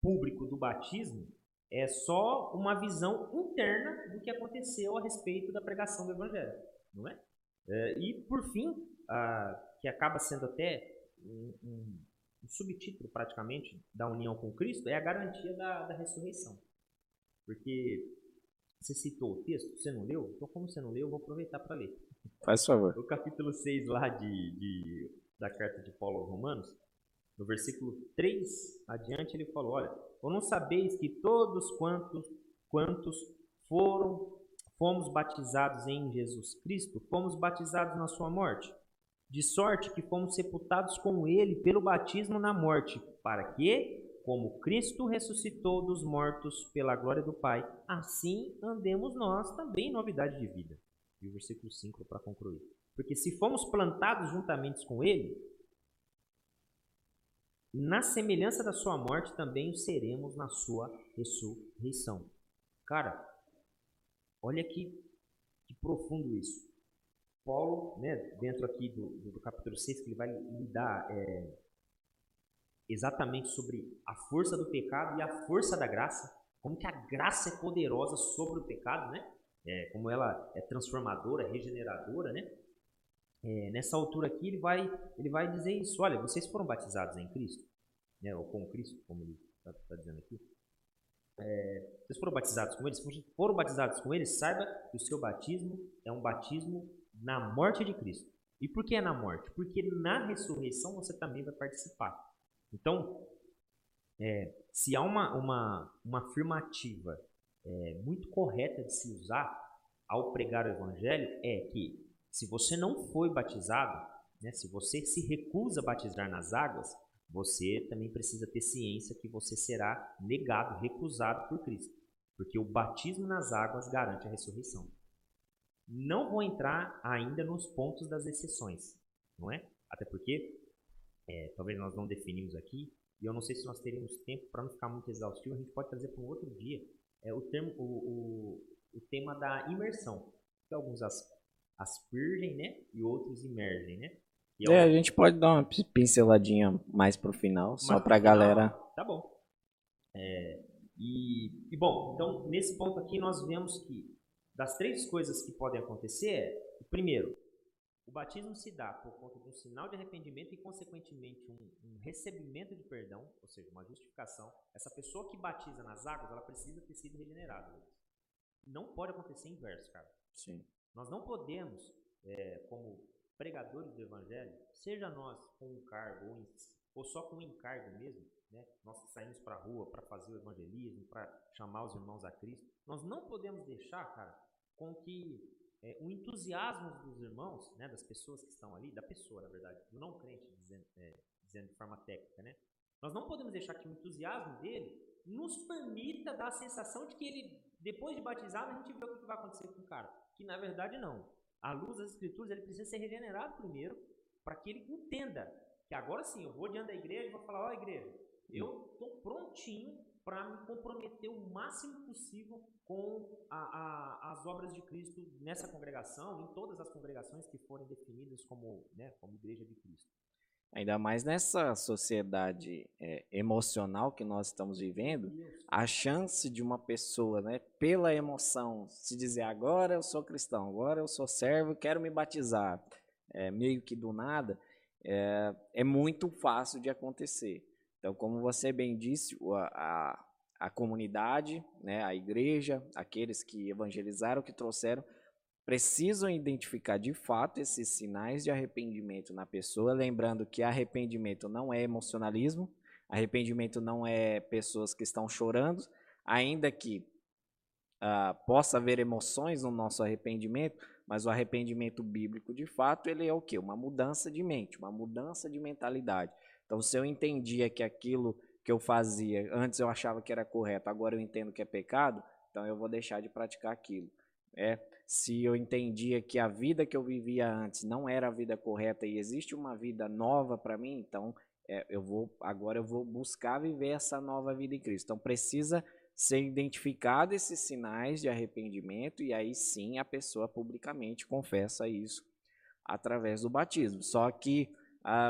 público do batismo é só uma visão interna do que aconteceu a respeito da pregação do evangelho, não é? é e por fim, que acaba sendo até um, um, um, subtítulo praticamente da união com Cristo, é a garantia da, da ressurreição. Porque você citou o texto, você não leu? Então, como você não leu, eu vou aproveitar para ler. Faz favor. O capítulo 6 lá de, de, da carta de Paulo aos Romanos, no versículo 3 adiante, ele falou: Olha, ou não sabeis que todos quantos, quantos foram, fomos batizados em Jesus Cristo, fomos batizados na sua morte? De sorte que fomos sepultados com ele pelo batismo na morte, para que, como Cristo ressuscitou dos mortos pela glória do Pai, assim andemos nós também em novidade de vida. E o versículo 5 para concluir. Porque se fomos plantados juntamente com ele, na semelhança da sua morte também o seremos na sua ressurreição. Cara, olha que, que profundo isso. Paulo, né, dentro aqui do, do, capítulo 6, que ele vai lidar é, exatamente sobre a força do pecado e a força da graça, como que a graça é poderosa sobre o pecado, né? É, como ela é transformadora, regeneradora, né? É, nessa altura aqui ele vai, ele vai dizer isso, olha, vocês foram batizados em Cristo, né, ou com Cristo, como ele está tá dizendo aqui. É, vocês foram batizados com eles? Se foram batizados com eles, saiba que o seu batismo é um batismo na morte de Cristo. E por que é na morte? Porque na ressurreição você também vai participar. Então, é, se há uma, uma, uma afirmativa é, muito correta de se usar ao pregar o evangelho, é que se você não foi batizado, né, se você se recusa a batizar nas águas, você também precisa ter ciência que você será negado, recusado por Cristo. Porque o batismo nas águas garante a ressurreição. Não vou entrar ainda nos pontos das exceções, não é? Até porque, é, talvez nós não definimos aqui, e eu não sei se nós teremos tempo para não ficar muito exaustivo, a gente pode trazer para um outro dia é, o, termo, o, o, o tema da imersão, que alguns as, aspergem, né? E outros imergem, né? É, é, a gente pode dar uma pinceladinha mais pro final, só para a galera. Tá bom. É, e, e, bom, então nesse ponto aqui nós vemos que das três coisas que podem acontecer é, o primeiro, o batismo se dá por conta de um sinal de arrependimento e, consequentemente, um, um, recebimento de perdão, ou seja, uma justificação. Essa pessoa que batiza nas águas, ela precisa ter sido regenerada. Não pode acontecer inverso, cara. Sim. Nós não podemos, é, como pregadores do evangelho, seja nós com um cargo ou, ou só com um encargo mesmo, né? nós saímos para a rua para fazer o evangelismo, para chamar os irmãos a Cristo, nós não podemos deixar, cara, com que é, o entusiasmo dos irmãos, né, das pessoas que estão ali, da pessoa, na verdade, do não crente, dizendo, é, dizendo de forma técnica, né? Nós não podemos deixar que o entusiasmo dele nos permita dar a sensação de que ele, depois de batizado, a gente vê o que vai acontecer com o cara. Que na verdade não. À luz das escrituras, ele precisa ser regenerado primeiro, para que ele entenda que agora sim, eu vou diante da igreja e vou falar, ó oh, igreja, eu estou prontinho para me comprometer o máximo possível com a, a, as obras de Cristo nessa congregação, em todas as congregações que forem definidas como, né, como igreja de Cristo. Ainda mais nessa sociedade é, emocional que nós estamos vivendo, a chance de uma pessoa, né, pela emoção, se dizer agora eu sou cristão, agora eu sou servo, quero me batizar, é, meio que do nada, é, é muito fácil de acontecer. Então, como você bem disse, a, a, a comunidade, né, a igreja, aqueles que evangelizaram, que trouxeram, precisam identificar de fato esses sinais de arrependimento na pessoa, lembrando que arrependimento não é emocionalismo, arrependimento não é pessoas que estão chorando, ainda que uh, possa haver emoções no nosso arrependimento, mas o arrependimento bíblico, de fato, ele é o quê? Uma mudança de mente, uma mudança de mentalidade. Então, se eu entendia que aquilo que eu fazia, antes eu achava que era correto, agora eu entendo que é pecado, então eu vou deixar de praticar aquilo. É, se eu entendia que a vida que eu vivia antes não era a vida correta e existe uma vida nova para mim, então é, eu vou agora eu vou buscar viver essa nova vida em Cristo. Então precisa ser identificado esses sinais de arrependimento e aí sim a pessoa publicamente confessa isso através do batismo. Só que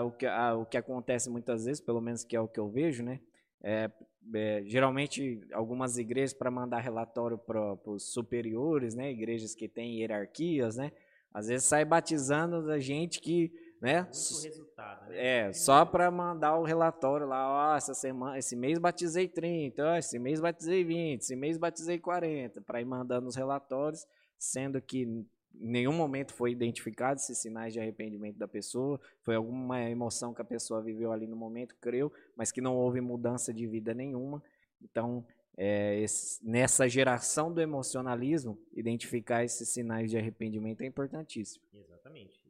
o, que o que acontece muitas vezes, pelo menos que é o que eu vejo, né? É, é, geralmente algumas igrejas para mandar relatório para os superiores, né? Igrejas que têm hierarquias, né? Às vezes sai batizando a gente que né? Resultado, né? É, só para mandar o relatório lá, ó, essa semana, esse mês batizei 30, ó, esse mês batizei 20, esse mês batizei 40, para ir mandando os relatórios, sendo que em nenhum momento foi identificado esses sinais de arrependimento da pessoa, foi alguma emoção que a pessoa viveu ali no momento, creu, mas que não houve mudança de vida nenhuma. Então, é, esse, nessa geração do emocionalismo, identificar esses sinais de arrependimento é importantíssimo. Exatamente.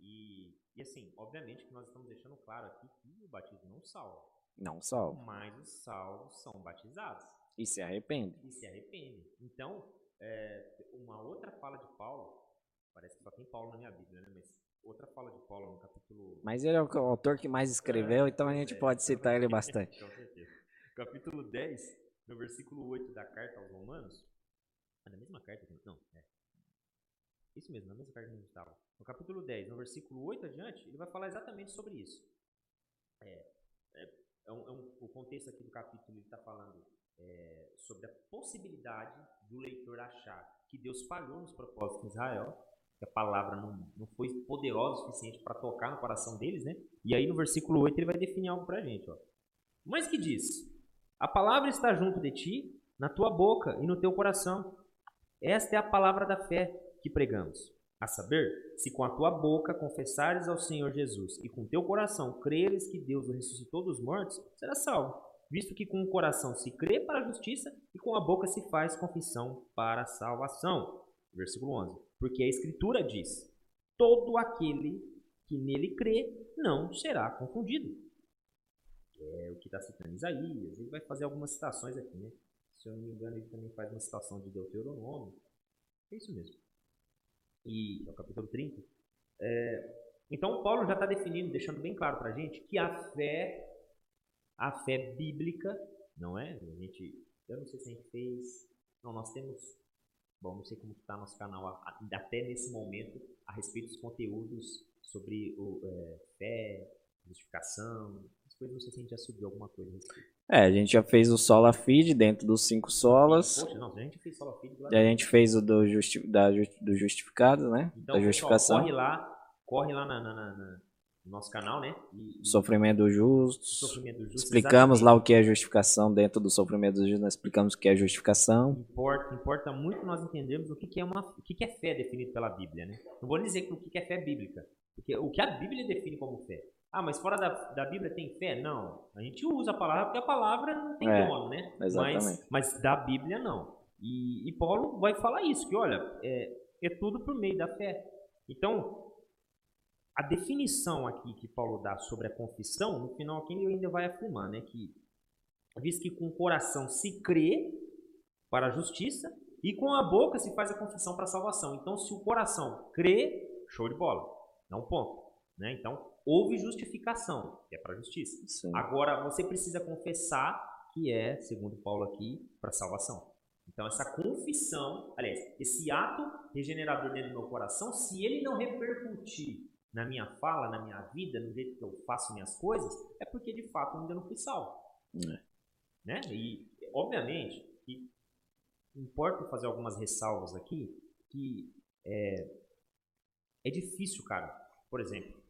E assim, obviamente que nós estamos deixando claro aqui que o batismo não salva. Não salva. Mas os salvos são batizados. E se arrependem. E se arrependem. Então, é, uma outra fala de Paulo, parece que só tem Paulo na minha Bíblia, né? Mas outra fala de Paulo no capítulo. Mas ele é o autor que mais escreveu, é, então a gente é, pode citar ele bastante. Com certeza. Capítulo 10, no versículo 8 da carta aos Romanos. É da mesma carta? Não, é. Isso mesmo, na mesma carta que a gente estava. No capítulo 10, no versículo 8 adiante, ele vai falar exatamente sobre isso. É, é, é, um, é um, o contexto aqui do capítulo está falando é, sobre a possibilidade do leitor achar que Deus falhou nos propósitos de Israel, que a palavra não, não foi poderosa o suficiente para tocar no coração deles, né? E aí no versículo 8 ele vai definir algo para a gente. Ó. Mas que diz? A palavra está junto de ti, na tua boca e no teu coração. Esta é a palavra da fé que pregamos. A saber, se com a tua boca confessares ao Senhor Jesus e com teu coração creres que Deus o ressuscitou dos mortos, será salvo, visto que com o coração se crê para a justiça e com a boca se faz confissão para a salvação. Versículo 11. Porque a Escritura diz: Todo aquele que nele crê não será confundido. É o que está citando Isaías. Ele vai fazer algumas citações aqui, né? Se eu não me engano, ele também faz uma citação de Deuteronômio. É isso mesmo e no capítulo 30. É, então, Paulo já está definindo, deixando bem claro para a gente que a fé, a fé bíblica, não é? A gente, eu não sei se a gente fez, não, nós temos, bom, não sei como está nosso canal até nesse momento a respeito dos conteúdos sobre o, é, fé, justificação, as coisas, não sei se a gente já subiu alguma coisa a respeito. É, a gente já fez o Sola Feed dentro dos cinco solas. Poxa, não, a gente fez Sola Feed. E a gente fez o do, justi da, do justificado, né? Então, da justificação. corre lá, corre lá na, na, na, no nosso canal, né? E, sofrimento justo. Sofrimento justo. Explicamos exatamente. lá o que é justificação dentro do sofrimento justo, nós explicamos o que é justificação. Importa, importa muito nós entendermos o que, que é uma, o que, que é fé definido pela Bíblia, né? Não vou dizer o que, que é fé bíblica, porque o que a Bíblia define como fé. Ah, mas fora da, da Bíblia tem fé? Não. A gente usa a palavra porque a palavra não tem é, dono, né? Exatamente. Mas, mas da Bíblia não. E, e Paulo vai falar isso, que olha, é, é tudo por meio da fé. Então, a definição aqui que Paulo dá sobre a confissão, no final aqui ele ainda vai afirmar, né? Que diz que com o coração se crê para a justiça e com a boca se faz a confissão para a salvação. Então, se o coração crê, show de bola. Dá um ponto. Né? Então, houve justificação, que é para a justiça. Sim. Agora, você precisa confessar que é, segundo Paulo aqui, para salvação. Então, essa confissão, aliás, esse ato regenerador dentro do meu coração, se ele não repercutir na minha fala, na minha vida, no jeito que eu faço minhas coisas, é porque de fato eu ainda não fui salvo. É. Né? E, obviamente, que importa fazer algumas ressalvas aqui, que é, é difícil, cara. Por exemplo,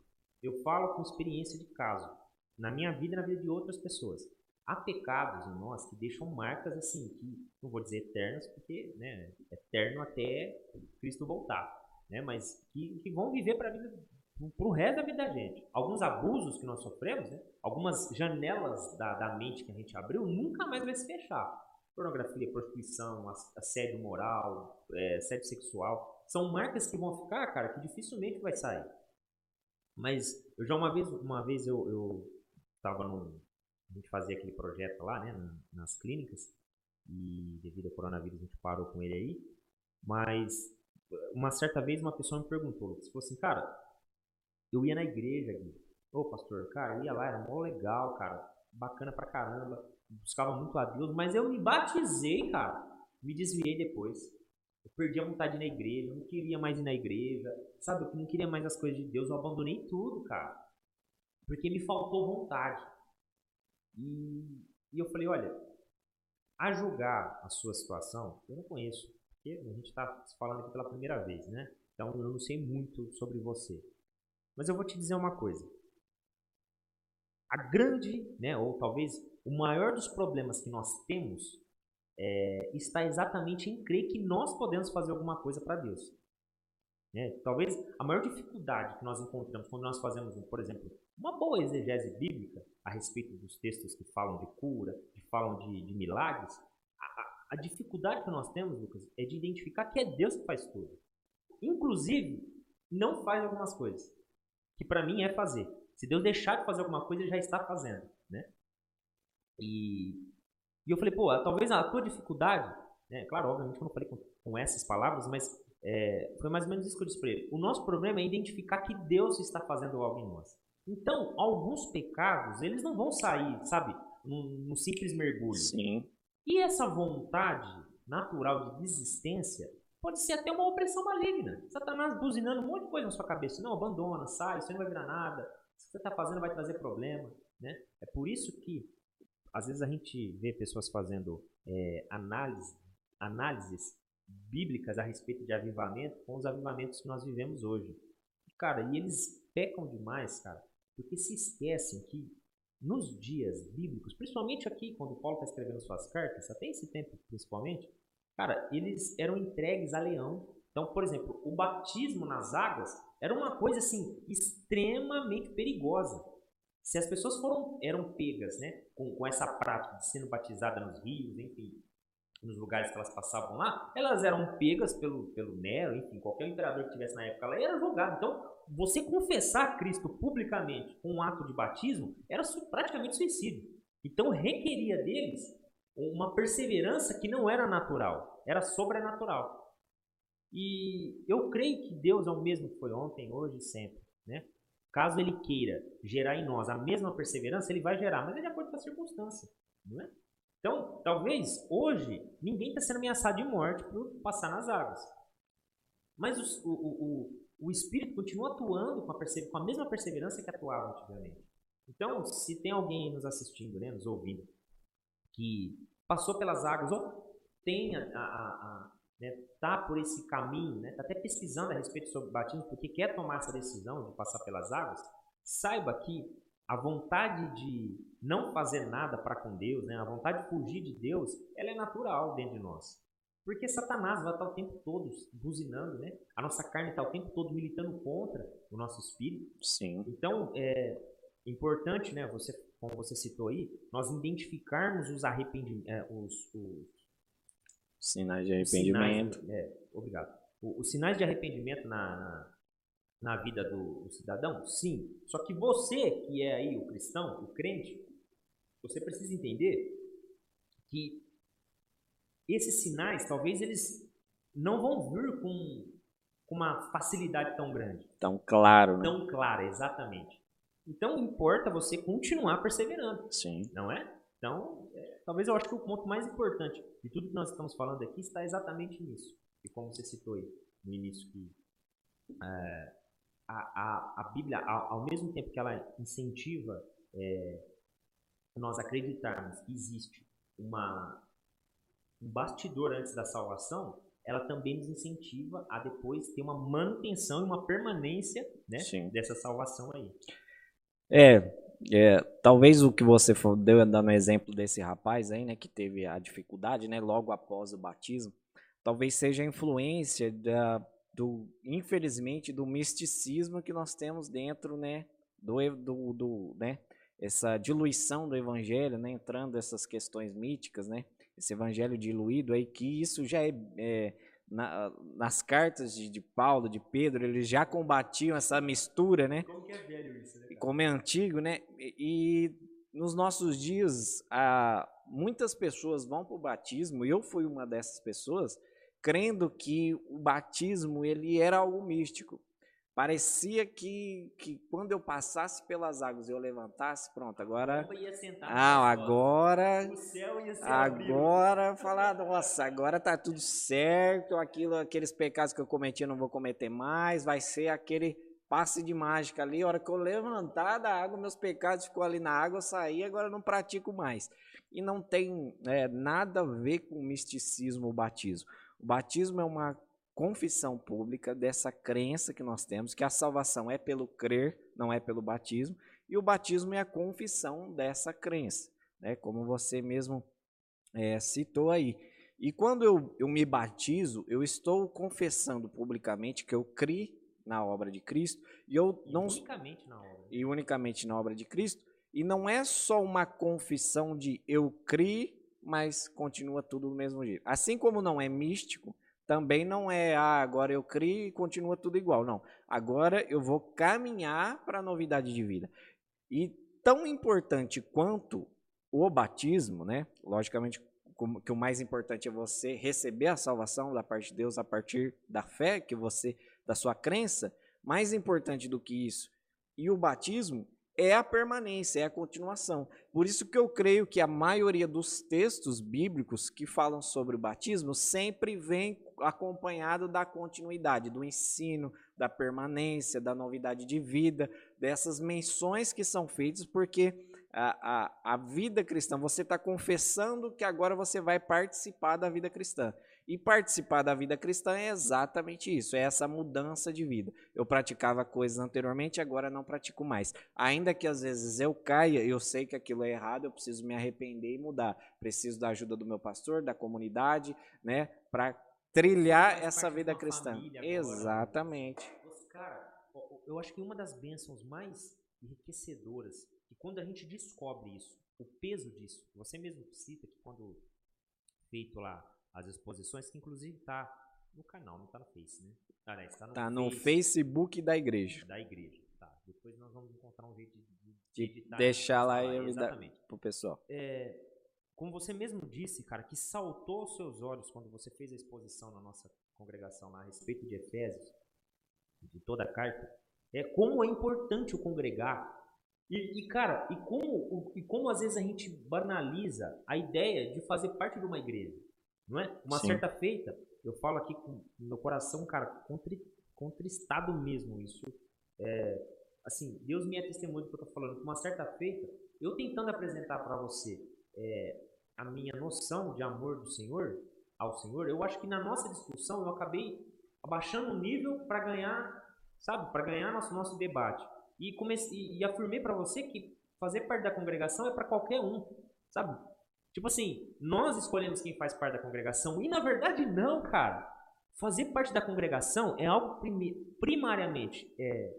eu falo com experiência de caso, na minha vida e na vida de outras pessoas. Há pecados em nós que deixam marcas assim, que não vou dizer eternas, porque né, eterno até Cristo voltar, né, mas que, que vão viver para a vida para o resto da vida da gente. Alguns abusos que nós sofremos, né? algumas janelas da, da mente que a gente abriu, nunca mais vai se fechar. Pornografia, prostituição, assédio moral, é, assédio sexual, são marcas que vão ficar, cara, que dificilmente vai sair. Mas eu já uma vez, uma vez eu, eu tava num, a gente fazia aquele projeto lá, né, nas clínicas, e devido ao coronavírus a gente parou com ele aí, mas uma certa vez uma pessoa me perguntou, se fosse assim, cara, eu ia na igreja, Gui. Ô, pastor, cara, eu ia lá, era mó legal, cara. Bacana pra caramba. Buscava muito a Deus, mas eu me batizei, cara. Me desviei depois. Eu perdi a vontade na igreja, não queria mais ir na igreja. Sabe, eu não queria mais as coisas de Deus, eu abandonei tudo, cara. Porque me faltou vontade. E, e eu falei, olha, a julgar a sua situação, eu não conheço. Porque a gente está falando aqui pela primeira vez, né? Então eu não sei muito sobre você. Mas eu vou te dizer uma coisa. A grande, né, ou talvez o maior dos problemas que nós temos é, está exatamente em crer que nós podemos fazer alguma coisa para Deus. Né? Talvez a maior dificuldade que nós encontramos quando nós fazemos, por exemplo, uma boa exegese bíblica a respeito dos textos que falam de cura, que falam de, de milagres, a, a, a dificuldade que nós temos, Lucas, é de identificar que é Deus que faz tudo. Inclusive, não faz algumas coisas que para mim é fazer. Se Deus deixar de fazer alguma coisa, ele já está fazendo, né? E, e eu falei, pô, talvez a tua dificuldade, né? Claro, obviamente eu não falei com, com essas palavras, mas é, foi mais ou menos isso que eu disse para ele. O nosso problema é identificar que Deus está fazendo algo em nós. Então, alguns pecados, eles não vão sair, sabe, num, num simples mergulho. Sim. E essa vontade natural de desistência, Pode ser até uma opressão maligna. Satanás buzinando um monte de coisa na sua cabeça. Não, abandona, sai, aí não vai virar nada. O que você está fazendo vai trazer problema. Né? É por isso que, às vezes, a gente vê pessoas fazendo é, análise, análises bíblicas a respeito de avivamento com os avivamentos que nós vivemos hoje. Cara, e eles pecam demais, cara, porque se esquecem que nos dias bíblicos, principalmente aqui, quando Paulo está escrevendo suas cartas, até esse tempo principalmente, Cara, eles eram entregues a leão. Então, por exemplo, o batismo nas águas era uma coisa assim extremamente perigosa. Se as pessoas foram eram pegas, né, com, com essa prática de sendo batizada nos rios, enfim, nos lugares que elas passavam lá, elas eram pegas pelo, pelo Nero, enfim, qualquer imperador que tivesse na época lá era julgado. Então, você confessar Cristo publicamente com um ato de batismo era praticamente suicídio. Então, requeria deles uma perseverança que não era natural, era sobrenatural. E eu creio que Deus é o mesmo que foi ontem, hoje e sempre. Né? Caso Ele queira gerar em nós a mesma perseverança, Ele vai gerar, mas é de acordo com a circunstância. Não é? Então, talvez hoje ninguém está sendo ameaçado de morte por passar nas águas. Mas o, o, o, o Espírito continua atuando com a, com a mesma perseverança que atuava antigamente. Então, se tem alguém nos assistindo, né, nos ouvindo, que passou pelas águas ou tem a, a, a né, tá por esse caminho, né, tá até pesquisando a respeito sobre batismo porque quer tomar essa decisão de passar pelas águas, saiba que a vontade de não fazer nada para com Deus, né, a vontade de fugir de Deus, ela é natural dentro de nós. Porque Satanás vai estar o tempo todo buzinando, né? A nossa carne está o tempo todo militando contra o nosso espírito. Sim. Então, é importante, né? Você como você citou aí, nós identificarmos os arrependimentos, é, os, os, sinais de arrependimento. Sinais, é, obrigado. O, os sinais de arrependimento na, na, na vida do, do, cidadão, sim. Só que você, que é aí o cristão, o crente, você precisa entender que esses sinais, talvez eles não vão vir com, com uma facilidade tão grande. Tão claro, né? Tão clara, exatamente. Então importa você continuar perseverando. Sim. Não é? Então, é, talvez eu acho que o ponto mais importante de tudo que nós estamos falando aqui está exatamente nisso. E como você citou aí no início que é, a, a, a Bíblia, ao, ao, mesmo tempo que ela incentiva é, nós acreditarmos que existe uma, um bastidor antes da salvação, ela também nos incentiva a depois ter uma manutenção e uma permanência né, dessa salvação aí. É, é, talvez o que você deu dando exemplo desse rapaz aí, né, que teve a dificuldade, né, logo após o batismo, talvez seja a influência da, do, infelizmente, do misticismo que nós temos dentro, né, do, do, do né, essa diluição do evangelho, né, entrando essas questões míticas, né, esse evangelho diluído aí, que isso já é, é na, nas cartas de, de, Paulo, de Pedro, eles já combatiam essa mistura, né? Como que é velho isso, né? Como é antigo, né? E, e nos nossos dias, a, muitas pessoas vão para o batismo, e eu fui uma dessas pessoas, crendo que o batismo ele era algo místico. Parecia que, que quando eu passasse pelas águas e eu levantasse, pronto, agora. Ah, agora. Agora, falar, nossa, agora tá tudo certo, aquilo, aqueles pecados que eu cometi eu não vou cometer mais, vai ser aquele passe de mágica ali. A hora que eu levantar da água, meus pecados ficou ali na água, eu saí, agora eu não pratico mais. E não tem é, nada a ver com misticismo o batismo. O batismo é uma confissão pública dessa crença que nós temos, que a salvação é pelo crer, não é pelo batismo, e o batismo é a confissão dessa crença, né? como você mesmo é, citou aí. E quando eu, eu me batizo, eu estou confessando publicamente que eu criei na obra de Cristo e eu e não unicamente na obra. e unicamente na obra de Cristo e não é só uma confissão de eu criei, mas continua tudo do mesmo jeito. Assim como não é místico, também não é, ah, agora eu crio e continua tudo igual. Não. Agora eu vou caminhar para a novidade de vida. E tão importante quanto o batismo, né? Logicamente que o mais importante é você receber a salvação da parte de Deus a partir da fé que você, da sua crença. Mais importante do que isso e o batismo é a permanência, é a continuação. Por isso que eu creio que a maioria dos textos bíblicos que falam sobre o batismo sempre vem acompanhado da continuidade, do ensino, da permanência, da novidade de vida, dessas menções que são feitas, porque a, a, a vida cristã, você está confessando que agora você vai participar da vida cristã. E participar da vida cristã é exatamente isso, é essa mudança de vida. Eu praticava coisas anteriormente, agora não pratico mais. Ainda que às vezes eu caia, eu sei que aquilo é errado, eu preciso me arrepender e mudar. Preciso da ajuda do meu pastor, da comunidade, né, para trilhar essa vida cristã. Exatamente. Cara, eu acho que uma das bênçãos mais enriquecedoras, e quando a gente descobre isso, o peso disso, você mesmo cita que quando feito lá as exposições, que inclusive tá no canal, não tá no Face, né? Aliás, tá no, tá no face, Facebook da igreja. Da igreja, tá. Depois nós vamos encontrar um jeito de, de, de deixar lá e para pro pessoal. É, como você mesmo disse, cara, que saltou aos seus olhos quando você fez a exposição na nossa congregação lá a respeito de Efésios, de toda a carta, é como é importante o congregar. E, e cara, e como, e como às vezes a gente banaliza a ideia de fazer parte de uma igreja. Não é? Uma Sim. certa feita, eu falo aqui com meu coração, cara, contri, contristado mesmo isso. É, assim, Deus me é testemunho do que eu tô falando. Uma certa feita, eu tentando apresentar para você é, a minha noção de amor do Senhor, ao Senhor, eu acho que na nossa discussão eu acabei abaixando o nível para ganhar, sabe, para ganhar nosso nosso debate. E comecei e afirmei para você que fazer parte da congregação é para qualquer um, sabe? Tipo assim, nós escolhemos quem faz parte da congregação e na verdade não, cara. Fazer parte da congregação é algo primariamente é,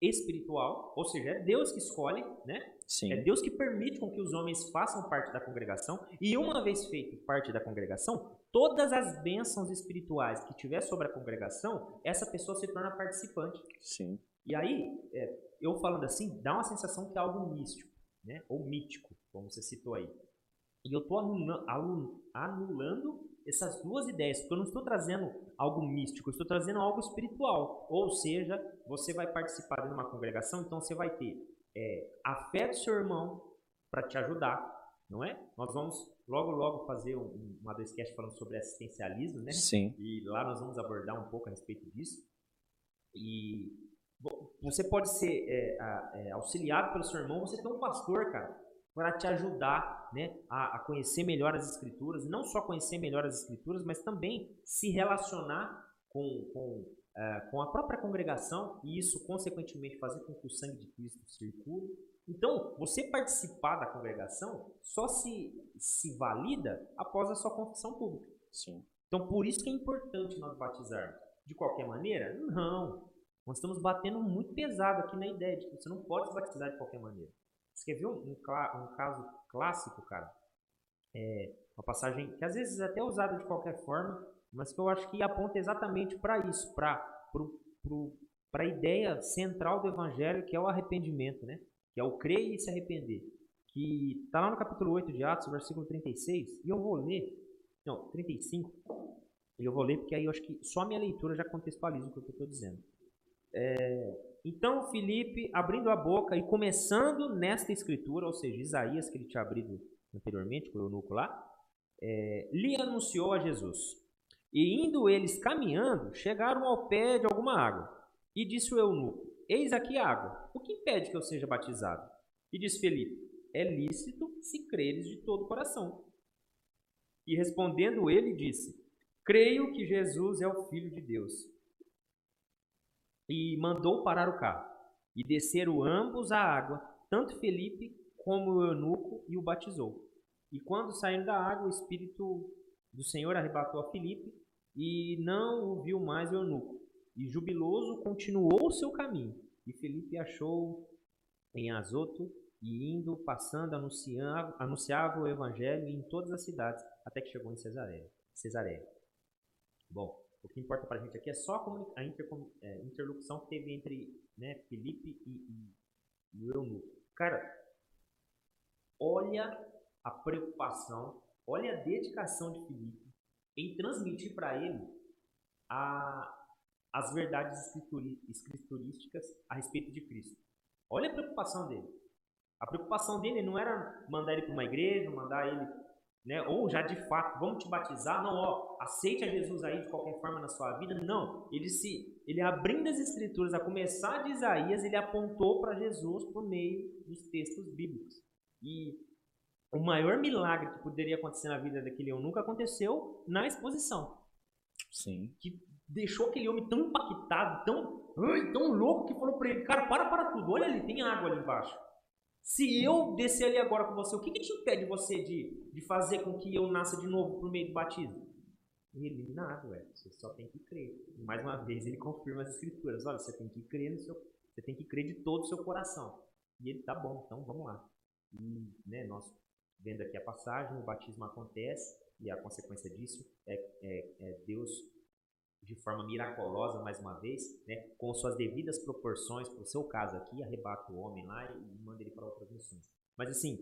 espiritual, ou seja, é Deus que escolhe, né? Sim. É Deus que permite com que os homens façam parte da congregação e uma vez feito parte da congregação, todas as bênçãos espirituais que tiver sobre a congregação, essa pessoa se torna participante. Sim. E aí, é, eu falando assim, dá uma sensação que é algo místico, né? Ou mítico como você citou aí. E eu estou anulando essas duas ideias, porque eu não estou trazendo algo místico, eu estou trazendo algo espiritual. Ou seja, você vai participar de uma congregação, então você vai ter é, a fé do seu irmão para te ajudar, não é? Nós vamos logo, logo fazer um, uma podcast falando sobre assistencialismo, né? Sim. E lá nós vamos abordar um pouco a respeito disso. E você pode ser é, é, auxiliado pelo seu irmão, você tem um pastor, cara para te ajudar né, a, a, conhecer melhor as escrituras, não só conhecer melhor as escrituras, mas também se relacionar com, com, uh, com a própria congregação e isso, consequentemente, fazer com que o sangue de Cristo circule. Então, você participar da congregação só se, se valida após a sua confissão pública. Sim. Então, por isso que é importante nós batizarmos. De qualquer maneira? Não. Nós estamos batendo muito pesado aqui na ideia de que você não pode se batizar de qualquer maneira. Você quer ver um, um, caso clássico, cara? É uma passagem que às vezes é até usada de qualquer forma, mas que eu acho que aponta exatamente para isso, para a ideia central do evangelho, que é o arrependimento, né? Que é o crer e se arrepender. Que está lá no capítulo 8 de Atos, versículo 36, e eu vou ler, não, 35, e eu vou ler porque aí eu acho que só a minha leitura já contextualiza o que eu estou dizendo. É, então Felipe, abrindo a boca e começando nesta escritura, ou seja, Isaías, que ele tinha abrido anteriormente, com o eunuco lá, é, lhe anunciou a Jesus. E indo eles caminhando, chegaram ao pé de alguma água. E disse o eunuco: Eis aqui água. O que impede que eu seja batizado? E disse Felipe: É lícito se creres de todo o coração. E respondendo ele, disse: Creio que Jesus é o Filho de Deus e mandou parar o carro. E desceram ambos à água, tanto Felipe como o eunuco, e o batizou. E quando saíram da água, o Espírito do Senhor arrebatou a Felipe, e não o viu mais o eunuco. E jubiloso continuou o seu caminho. E Felipe achou em Azoto, e indo, passando, anunciava, anunciava o evangelho em todas as cidades, até que chegou em Cesareia. Cesareia. Bom, o que importa para a gente aqui é só a, é, interlocução que teve entre né, Felipe e, e, e o eunuco. Cara, olha a preocupação, olha a dedicação de Felipe em transmitir para ele a, as verdades escriturísticas a respeito de Cristo. Olha a preocupação dele. A preocupação dele não era mandar ele para uma igreja, mandar ele né? Ou já de fato, vamos te batizar, não, ó, aceite a Jesus aí de qualquer forma na sua vida. Não, ele se, ele abrindo as escrituras, a começar de Isaías, ele apontou para Jesus por meio dos textos bíblicos. E o maior milagre que poderia acontecer na vida daquele homem nunca aconteceu na exposição. Sim. Que deixou aquele homem tão impactado, tão, tão louco, que falou para ele, cara, para, para tudo, olha ali, tem água ali embaixo. Se eu descer ali agora com você, o que, que te impede você de, de fazer com que eu nasça de novo por meio do batismo? Ele, nada, ué, você só tem que crer. E mais uma vez ele confirma as escrituras. Olha, você tem que crer no seu, você tem que crer de todo o seu coração. E ele, tá bom, então vamos lá. E, né, nós vendo aqui a passagem, o batismo acontece e a consequência disso é, é, é Deus de forma miraculosa, mais uma vez, né, com suas devidas proporções, para o seu caso aqui, arrebata o homem lá e manda ele para outras missões. Mas assim,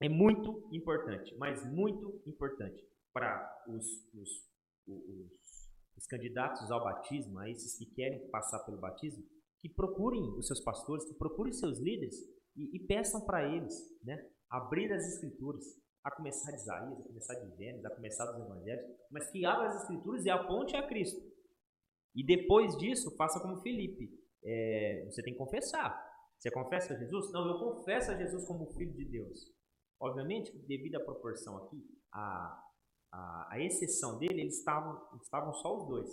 é muito importante, mas muito importante para os, os, os, os candidatos ao batismo, a esses que querem passar pelo batismo, que procurem os seus pastores, que procurem seus líderes e, e peçam para eles né, abrir as escrituras, a começar de Isaías, a começar de Gênesis, a começar dos evangelhos, mas que abra as escrituras e aponte a Cristo. E depois disso, faça como Felipe. É, você tem que confessar. Você confessa a Jesus? Não, eu confesso a Jesus como Filho de Deus. Obviamente, devido à proporção aqui, a, a, a exceção dele, eles estavam, estavam só os dois.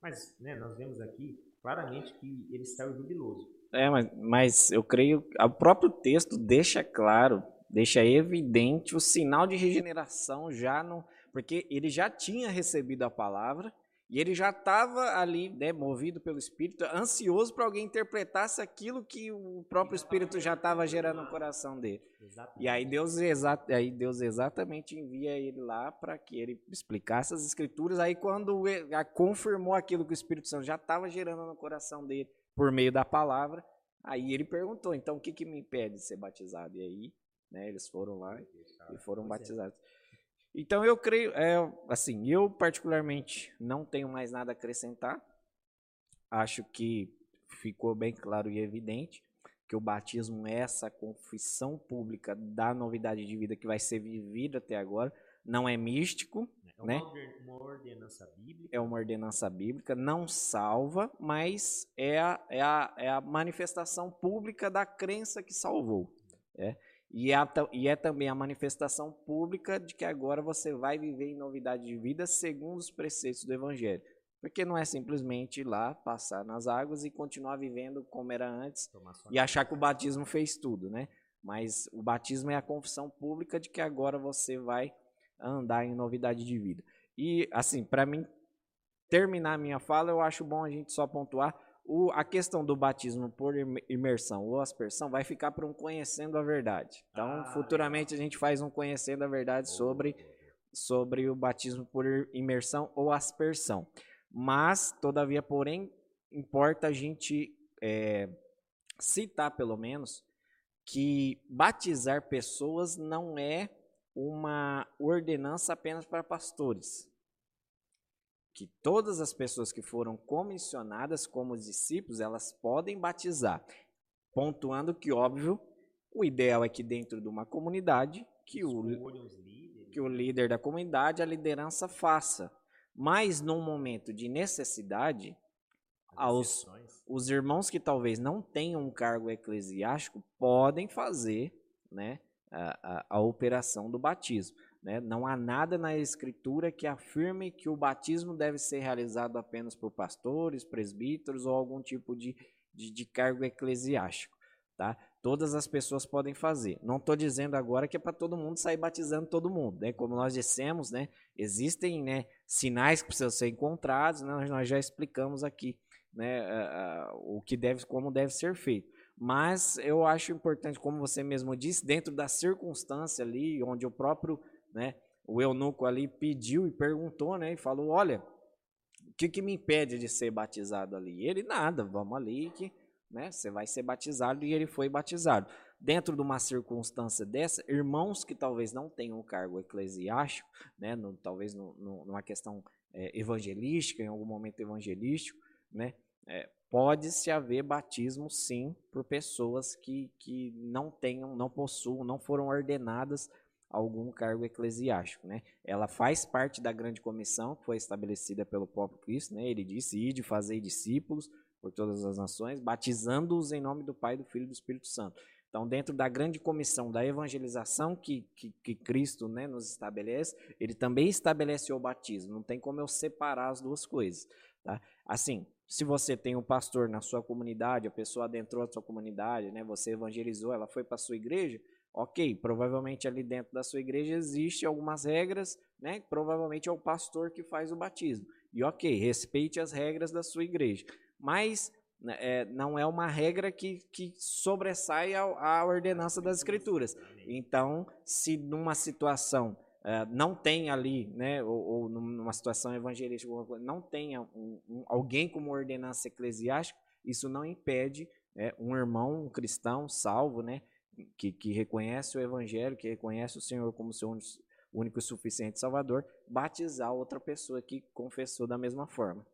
Mas né, nós vemos aqui claramente que ele estava jubiloso. É, mas, mas eu creio o próprio texto deixa claro deixa evidente o sinal de regeneração já no. Porque ele já tinha recebido a palavra e ele já estava ali, né, movido pelo Espírito, ansioso para alguém interpretasse aquilo que o próprio Espírito já estava gerando no coração dele. Exatamente. E aí Deus, exa aí Deus exatamente envia ele lá para que ele explicasse as Escrituras. Aí, quando confirmou aquilo que o Espírito Santo já estava gerando no coração dele por meio da palavra, aí ele perguntou: então o que, que me impede de ser batizado? E aí né? Eles foram lá e foram é. batizados. Então eu creio, é, assim, eu particularmente não tenho mais nada a acrescentar. Acho que ficou bem claro e evidente que o batismo é essa confissão pública da novidade de vida que vai ser vivida até agora. Não é místico, é né? uma ordenança bíblica. É uma ordenança bíblica, não salva, mas é a, é a, é a manifestação pública da crença que salvou. É. E é, e é também a manifestação pública de que agora você vai viver em novidade de vida segundo os preceitos do Evangelho. Porque não é simplesmente ir lá, passar nas águas e continuar vivendo como era antes e achar que o batismo fez tudo, né? Mas o batismo é a confissão pública de que agora você vai andar em novidade de vida. E, assim, para mim terminar a minha fala, eu acho bom a gente só pontuar o, a questão do batismo por imersão ou aspersão vai ficar para um conhecendo a verdade. Então, ah, futuramente a gente faz um conhecendo a verdade sobre, sobre o batismo por imersão ou aspersão. Mas, todavia, porém, importa a gente é, citar, pelo menos, que batizar pessoas não é uma ordenança apenas para pastores que todas as pessoas que foram comissionadas como discípulos, elas podem batizar. Pontuando que, óbvio, o ideal é que dentro de uma comunidade, que o, que o líder da comunidade, a liderança faça. Mas num momento de necessidade, aos, os irmãos que talvez não tenham um cargo eclesiástico podem fazer né, a, a, a operação do batismo. Né? Não há nada na Escritura que afirme que o batismo deve ser realizado apenas por pastores, presbíteros ou algum tipo de, de, de cargo eclesiástico. Tá? Todas as pessoas podem fazer. Não estou dizendo agora que é para todo mundo sair batizando todo mundo. Né? Como nós dissemos, né? existem né, sinais que precisam ser encontrados, né? nós já explicamos aqui né, uh, uh, o que deve, como deve ser feito. Mas eu acho importante, como você mesmo disse, dentro da circunstância ali, onde o próprio né? O eunuco ali pediu e perguntou, né? E falou: Olha, o que, que me impede de ser batizado ali? Ele, nada, vamos ali que né, você vai ser batizado e ele foi batizado. Dentro de uma circunstância dessa, irmãos que talvez não tenham cargo eclesiástico, né, no, talvez no, no, numa questão é, evangelística, em algum momento evangelístico, né, é, pode-se haver batismo sim por pessoas que, que não tenham, não possuam, não foram ordenadas algum cargo eclesiástico, né? Ela faz parte da grande comissão que foi estabelecida pelo próprio Cristo, né? Ele disse: "Ide, fazei discípulos por todas as nações, batizando-os em nome do Pai, do Filho e do Espírito Santo". Então, dentro da grande comissão da evangelização que, que, que Cristo né, nos estabelece, ele também estabelece o batismo. Não tem como eu separar as duas coisas. Tá? Assim, se você tem um pastor na sua comunidade, a pessoa adentrou a sua comunidade, né, você evangelizou, ela foi para a sua igreja, Ok, provavelmente ali dentro da sua igreja existe algumas regras, né? Provavelmente é o pastor que faz o batismo. E ok, respeite as regras da sua igreja. Mas né, é, não é uma regra que, que sobressai a ordenança das escrituras. Então, se numa situação é, não tem ali, né, ou, ou, numa situação evangelística, não tenha um, um, alguém como ordenança eclesiástica, isso não impede é, um irmão, um cristão salvo, né, que, que reconhece o Evangelho, que reconhece o Senhor como seu único e suficiente Salvador, batizar outra pessoa que confessou da mesma forma.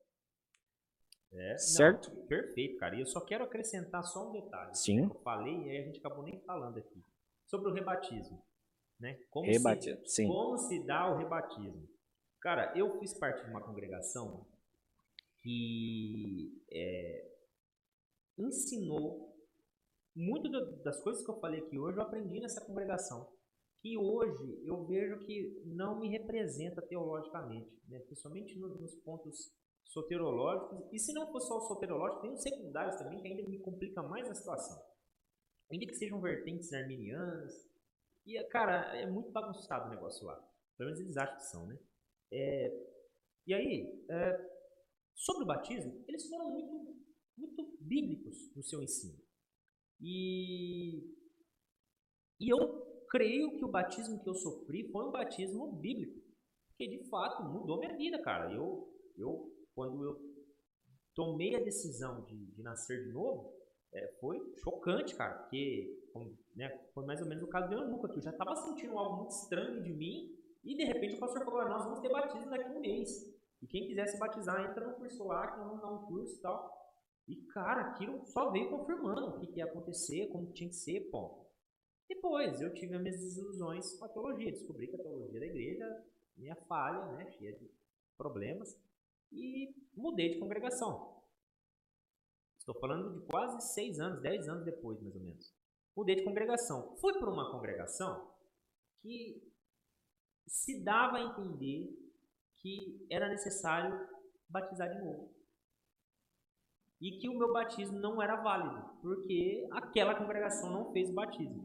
É, certo? Não, perfeito, cara. E eu só quero acrescentar só um detalhe. Sim. Eu falei e aí a gente acabou nem falando aqui. Sobre o rebatismo. Né? Como, rebatismo. Se, Sim. como se dá o rebatismo? Cara, eu fiz parte de uma congregação que é, ensinou muito das coisas que eu falei aqui hoje eu aprendi nessa congregação. Que hoje eu vejo que não me representa teologicamente, né? principalmente nos pontos soterológicos. E se não for só o soterológico, tem os secundários também, que ainda me complica mais a situação. Ainda que sejam vertentes arminianas. E, cara, é muito bagunçado o negócio lá. Pelo menos eles acham que são, né? É, e aí, é, sobre o batismo, eles foram muito, muito bíblicos no seu ensino. E, e eu creio que o batismo que eu sofri foi um batismo bíblico. Porque de fato mudou minha vida, cara. Eu, eu quando eu tomei a decisão de, de nascer de novo, é, foi chocante, cara. Porque né, foi mais ou menos o caso do Eunuca, que eu já estava sentindo algo muito estranho de mim. E de repente o pastor falou: Nós vamos ter batismo daqui um mês. E quem quiser se batizar, entra no curso lá, que nós vamos dar um curso e tal. E, cara, aquilo só veio confirmando o que, ia acontecer, como tinha que ser, ponto. Depois, eu tive as minhas desilusões com a teologia. Descobri que a teologia da igreja, minha falha, né, cheia de problemas, e mudei de congregação. Estou falando de quase seis anos, dez anos depois, mais ou menos. mudei de congregação. Fui para uma congregação que se dava a entender que era necessário batizar de novo. E que o meu batismo não era válido, porque aquela congregação não fez o batismo.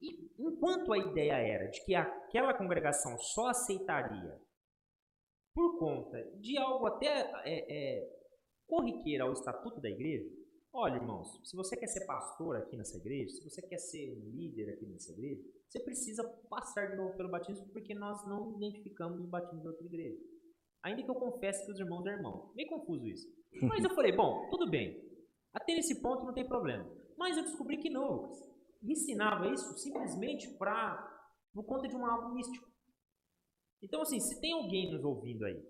E enquanto a ideia era de que aquela congregação só aceitaria por conta de algo até é, é, corriqueiro ao estatuto da igreja, olha, irmãos, se você quer ser pastor aqui nessa igreja, se você quer ser líder aqui nessa igreja, você precisa passar de novo pelo batismo, porque nós não identificamos o batismo de outra igreja. Ainda que eu confesse que os irmãos é irmão. Meio confuso isso. Mas eu falei, bom, tudo bem. Até nesse ponto não tem problema. Mas eu descobri que não, Lucas. Ensinava isso simplesmente para por conta de um algo místico. Então, assim, se tem alguém nos ouvindo aí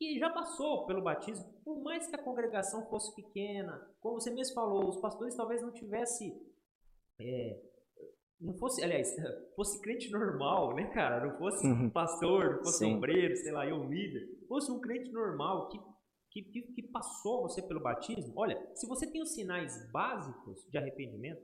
que já passou pelo batismo, por mais que a congregação fosse pequena, como você mesmo falou, os pastores talvez não tivessem. É, não fosse, aliás, [laughs] fosse crente normal, né, cara? Não fosse uhum. pastor, não fosse Sim. obreiro, sei lá, eu líder. Fosse um crente normal que, que, que, que passou você pelo batismo. Olha, se você tem os sinais básicos de arrependimento,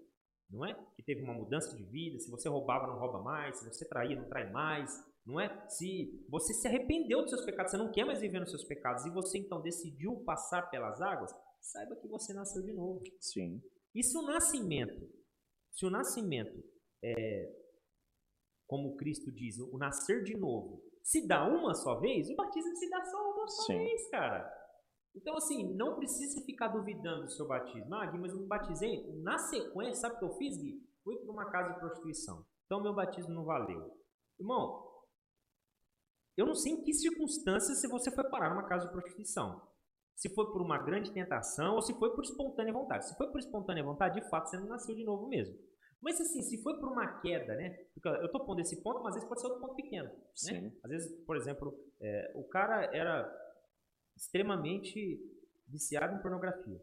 não é? Que teve uma mudança de vida, se você roubava, não rouba mais, se você traía, não trai mais, não é? Se você se arrependeu dos seus pecados, você não quer mais viver nos seus pecados e você então decidiu passar pelas águas, saiba que você nasceu de novo. Sim. E se o nascimento, se o nascimento é, como Cristo diz, o nascer de novo, se dá uma só vez, o batismo se dá só uma só Sim. vez, cara. Então, assim, não precisa ficar duvidando do seu batismo. Ah, Gui, mas eu me batizei. Na sequência, sabe o que eu fiz, Gui? Fui para uma casa de prostituição. Então, meu batismo não valeu. Irmão, eu não sei em que circunstâncias se você foi parar numa casa de prostituição. Se foi por uma grande tentação ou se foi por espontânea vontade. Se foi por espontânea vontade, de fato você não nasceu de novo mesmo. Mas assim, se foi por uma queda, né? Eu estou pondo esse ponto, mas às vezes pode ser outro ponto pequeno. Né? Às vezes, por exemplo, é, o cara era extremamente viciado em pornografia.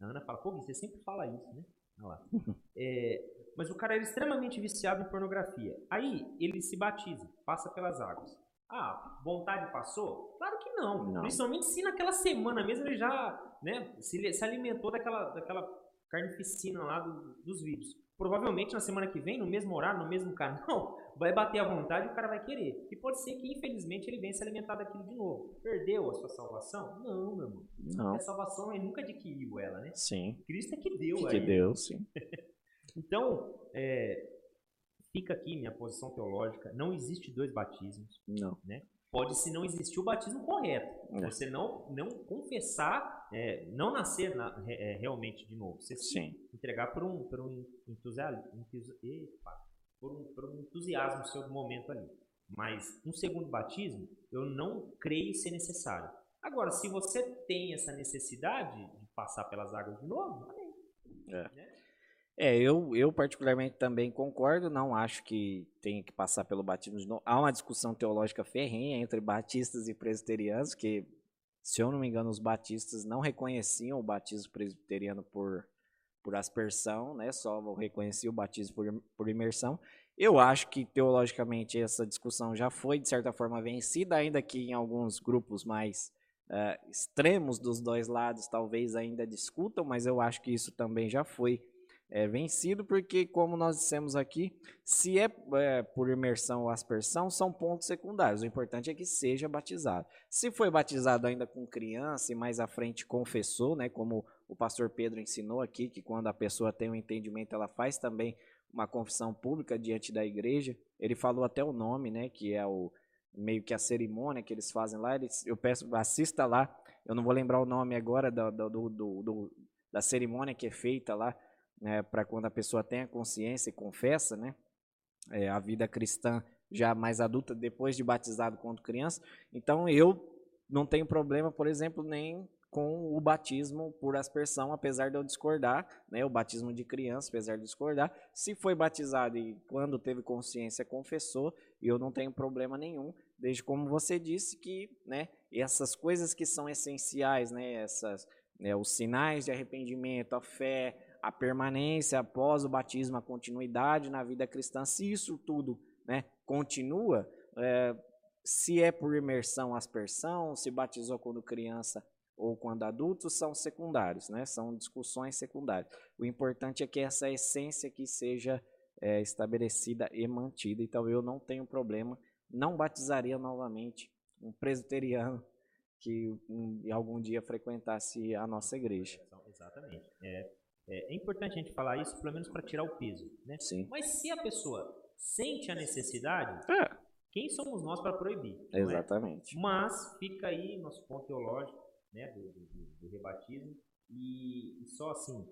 A Ana fala, pô, você sempre fala isso, né? Olha lá. [laughs] É, mas o cara era extremamente viciado em pornografia. Aí ele se batiza, passa pelas águas. Ah, vontade passou? Claro que não. não. Principalmente se naquela semana mesmo ele já né, se, se alimentou daquela, daquela carnificina lá do, dos vídeos. Provavelmente na semana que vem, no mesmo horário, no mesmo canal, [laughs] vai bater à vontade e o cara vai querer. E pode ser que, infelizmente, ele venha se alimentar daquilo de novo. Perdeu a sua salvação? Não, meu irmão. Não. A salvação ele nunca adquiriu ela, né? Sim. Cristo é que deu Que deu, sim. [laughs] então, é, Fica aqui minha posição teológica. Não existe dois batismos. Não. Né? Pode-se não existir o batismo correto. É. Você não, não confessar, é, não nascer na, é, realmente de novo. Você Sim. se entregar por um, por um entusiasmo, por um, por um entusiasmo seu momento ali. Mas um segundo batismo, eu não creio ser necessário. Agora, se você tem essa necessidade de passar pelas águas de novo, amém. É. Né? É, eu, eu particularmente também concordo, não acho que tenha que passar pelo batismo de novo. Há uma discussão teológica ferrenha entre batistas e presbiterianos, que, se eu não me engano, os batistas não reconheciam o batismo presbiteriano por, por aspersão, né? só reconheciam o batismo por, por imersão. Eu acho que, teologicamente, essa discussão já foi, de certa forma, vencida, ainda que em alguns grupos mais uh, extremos dos dois lados talvez ainda discutam, mas eu acho que isso também já foi é, vencido, porque, como nós dissemos aqui, se é, é, por imersão ou aspersão, são pontos secundários. O importante é que seja batizado. Se foi batizado ainda com criança e mais à frente confessou, né, como o pastor Pedro ensinou aqui, que quando a pessoa tem um entendimento, ela faz também uma confissão pública diante da igreja. Ele falou até o nome, né, que é o meio que a cerimônia que eles fazem lá. Eles, eu peço, assista lá. Eu não vou lembrar o nome agora do, do, do, do da cerimônia que é feita lá né, para quando a pessoa tem a consciência e confessa, né, é, a vida cristã já mais adulta, depois de batizado quando criança. Então eu não tenho problema, por exemplo, nem com o batismo por aspersão, apesar de eu discordar, né, o batismo de criança, apesar de discordar. Se foi batizado e quando teve consciência confessou, eu não tenho problema nenhum, desde como você disse que, né, essas coisas que são essenciais, né, essas, né, os sinais de arrependimento, a fé, a permanência após o batismo, a continuidade na vida cristã, se isso tudo né, continua, é, se é por imersão, aspersão, se batizou quando criança, ou quando adultos são secundários, né? São discussões secundárias. O importante é que essa essência que seja é, estabelecida e mantida. Então eu não tenho problema, não batizaria novamente um presbiteriano que um, algum dia frequentasse a nossa igreja. Exatamente. É, é, é importante a gente falar isso, pelo menos para tirar o peso. Né? Sim. Mas se a pessoa sente a necessidade, É, quem somos nós para proibir? é? exatamente. Mas fica aí nosso ponto teológico né, do, do, do- do rebatismo. E, e só assim,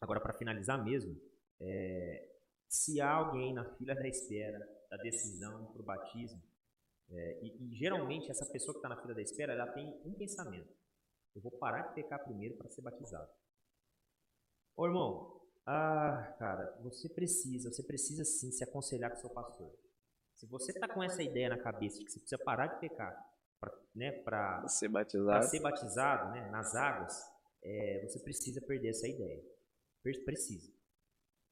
agora para finalizar mesmo, é, se há alguém na fila da espera da decisão para o batismo, é, e, e geralmente essa pessoa que está na fila da espera, ela tem um pensamento: eu vou parar de pecar primeiro para ser batizado. Ô irmão, ah, cara, você precisa, você precisa sim se aconselhar com seu pastor. Se você está com essa ideia na cabeça de que você precisa parar de pecar para né, pra Ser para batizado. ser batizado né, nas águas, é, você precisa perder essa ideia. Precisa.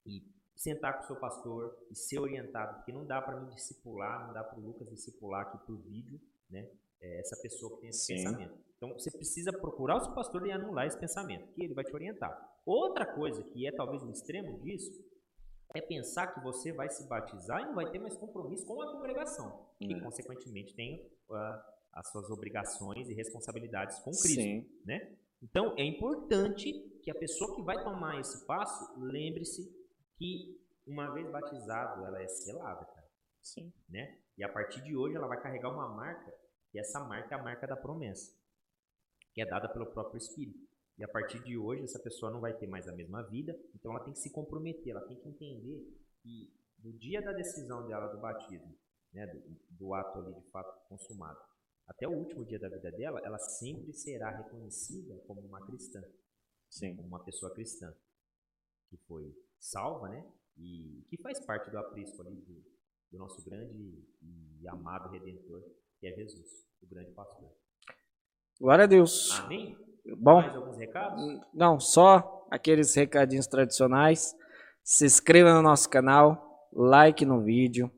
E sentar com o seu pastor e ser orientado, porque não dá para mim discipular, não dá para o Lucas discipular aqui por vídeo, né? É, essa pessoa que tem esse Sim. pensamento. Então você precisa procurar o seu pastor e anular esse pensamento, que ele vai te orientar. Outra coisa que é talvez o extremo disso é pensar que você vai se batizar e não vai ter mais compromisso com a congregação, que É. consequentemente tem ah, as suas obrigações e responsabilidades com Cristo Sim. né? Então é importante que a pessoa que vai tomar esse passo lembre-se que uma vez batizado ela é selada, cara, Sim. né? E a partir de hoje ela vai carregar uma marca e essa marca é a marca da promessa, que é dada pelo próprio Espírito. E a partir de hoje essa pessoa não vai ter mais a mesma vida, então ela tem que se comprometer, ela tem que entender que no dia da decisão dela do batismo, né, do, do ato ali de fato consumado, até o último dia da vida dela, ela sempre será reconhecida como uma cristã, Sim. como uma pessoa cristã que foi salva, né? E que faz parte do aprisco ali do, do nosso grande e amado Redentor, que é Jesus, o grande pastor. Glória a Deus. Amém? Bom, Mais alguns recados? não, só aqueles recadinhos tradicionais. Se inscreva no nosso canal, like no vídeo,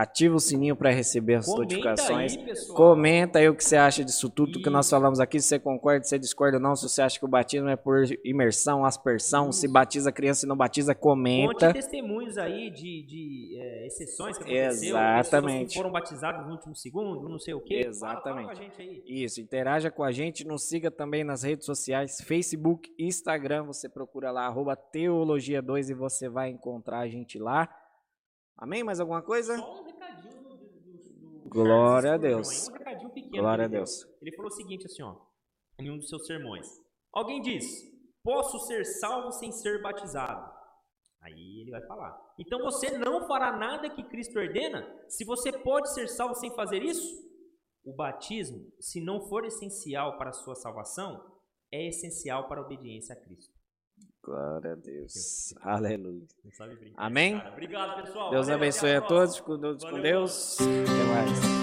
ativa o sininho para receber as Comenta notificações. aí. Comenta aí o que você acha disso tudo que nós Isso. falamos aqui, se você concorda, se você discorda ou não, se você acha que o batismo é por imersão, aspersão, se Isso. batiza criança e não batiza, Conte comenta. testemunhos aí de, de é, exceções que aconteceu, Exatamente. que foram batizadas no último segundo, não sei o quê. Fala- Fala, Exatamente. com a gente aí. Isso, interaja com a gente, nos siga também nas redes sociais, Facebook, Instagram, você procura lá, arroba Teologia2 e você vai encontrar a gente lá. Amém? Mais alguma coisa? Só um recadinho do, do, do Glória a Deus. Um pequeno. Glória a. Deus. Ele falou o seguinte assim, ó, em um dos seus sermões. Alguém diz: "Posso ser salvo sem ser batizado?" Aí ele vai falar. Então você não fará nada que Cristo ordena? Se você pode ser salvo sem fazer isso? O batismo, se não for essencial para a sua salvação, é essencial para a obediência a Cristo. Glória a Deus. Aleluia. Amém? Obrigado, pessoal. Deus abençoe a todos, com. Deus. Até mais.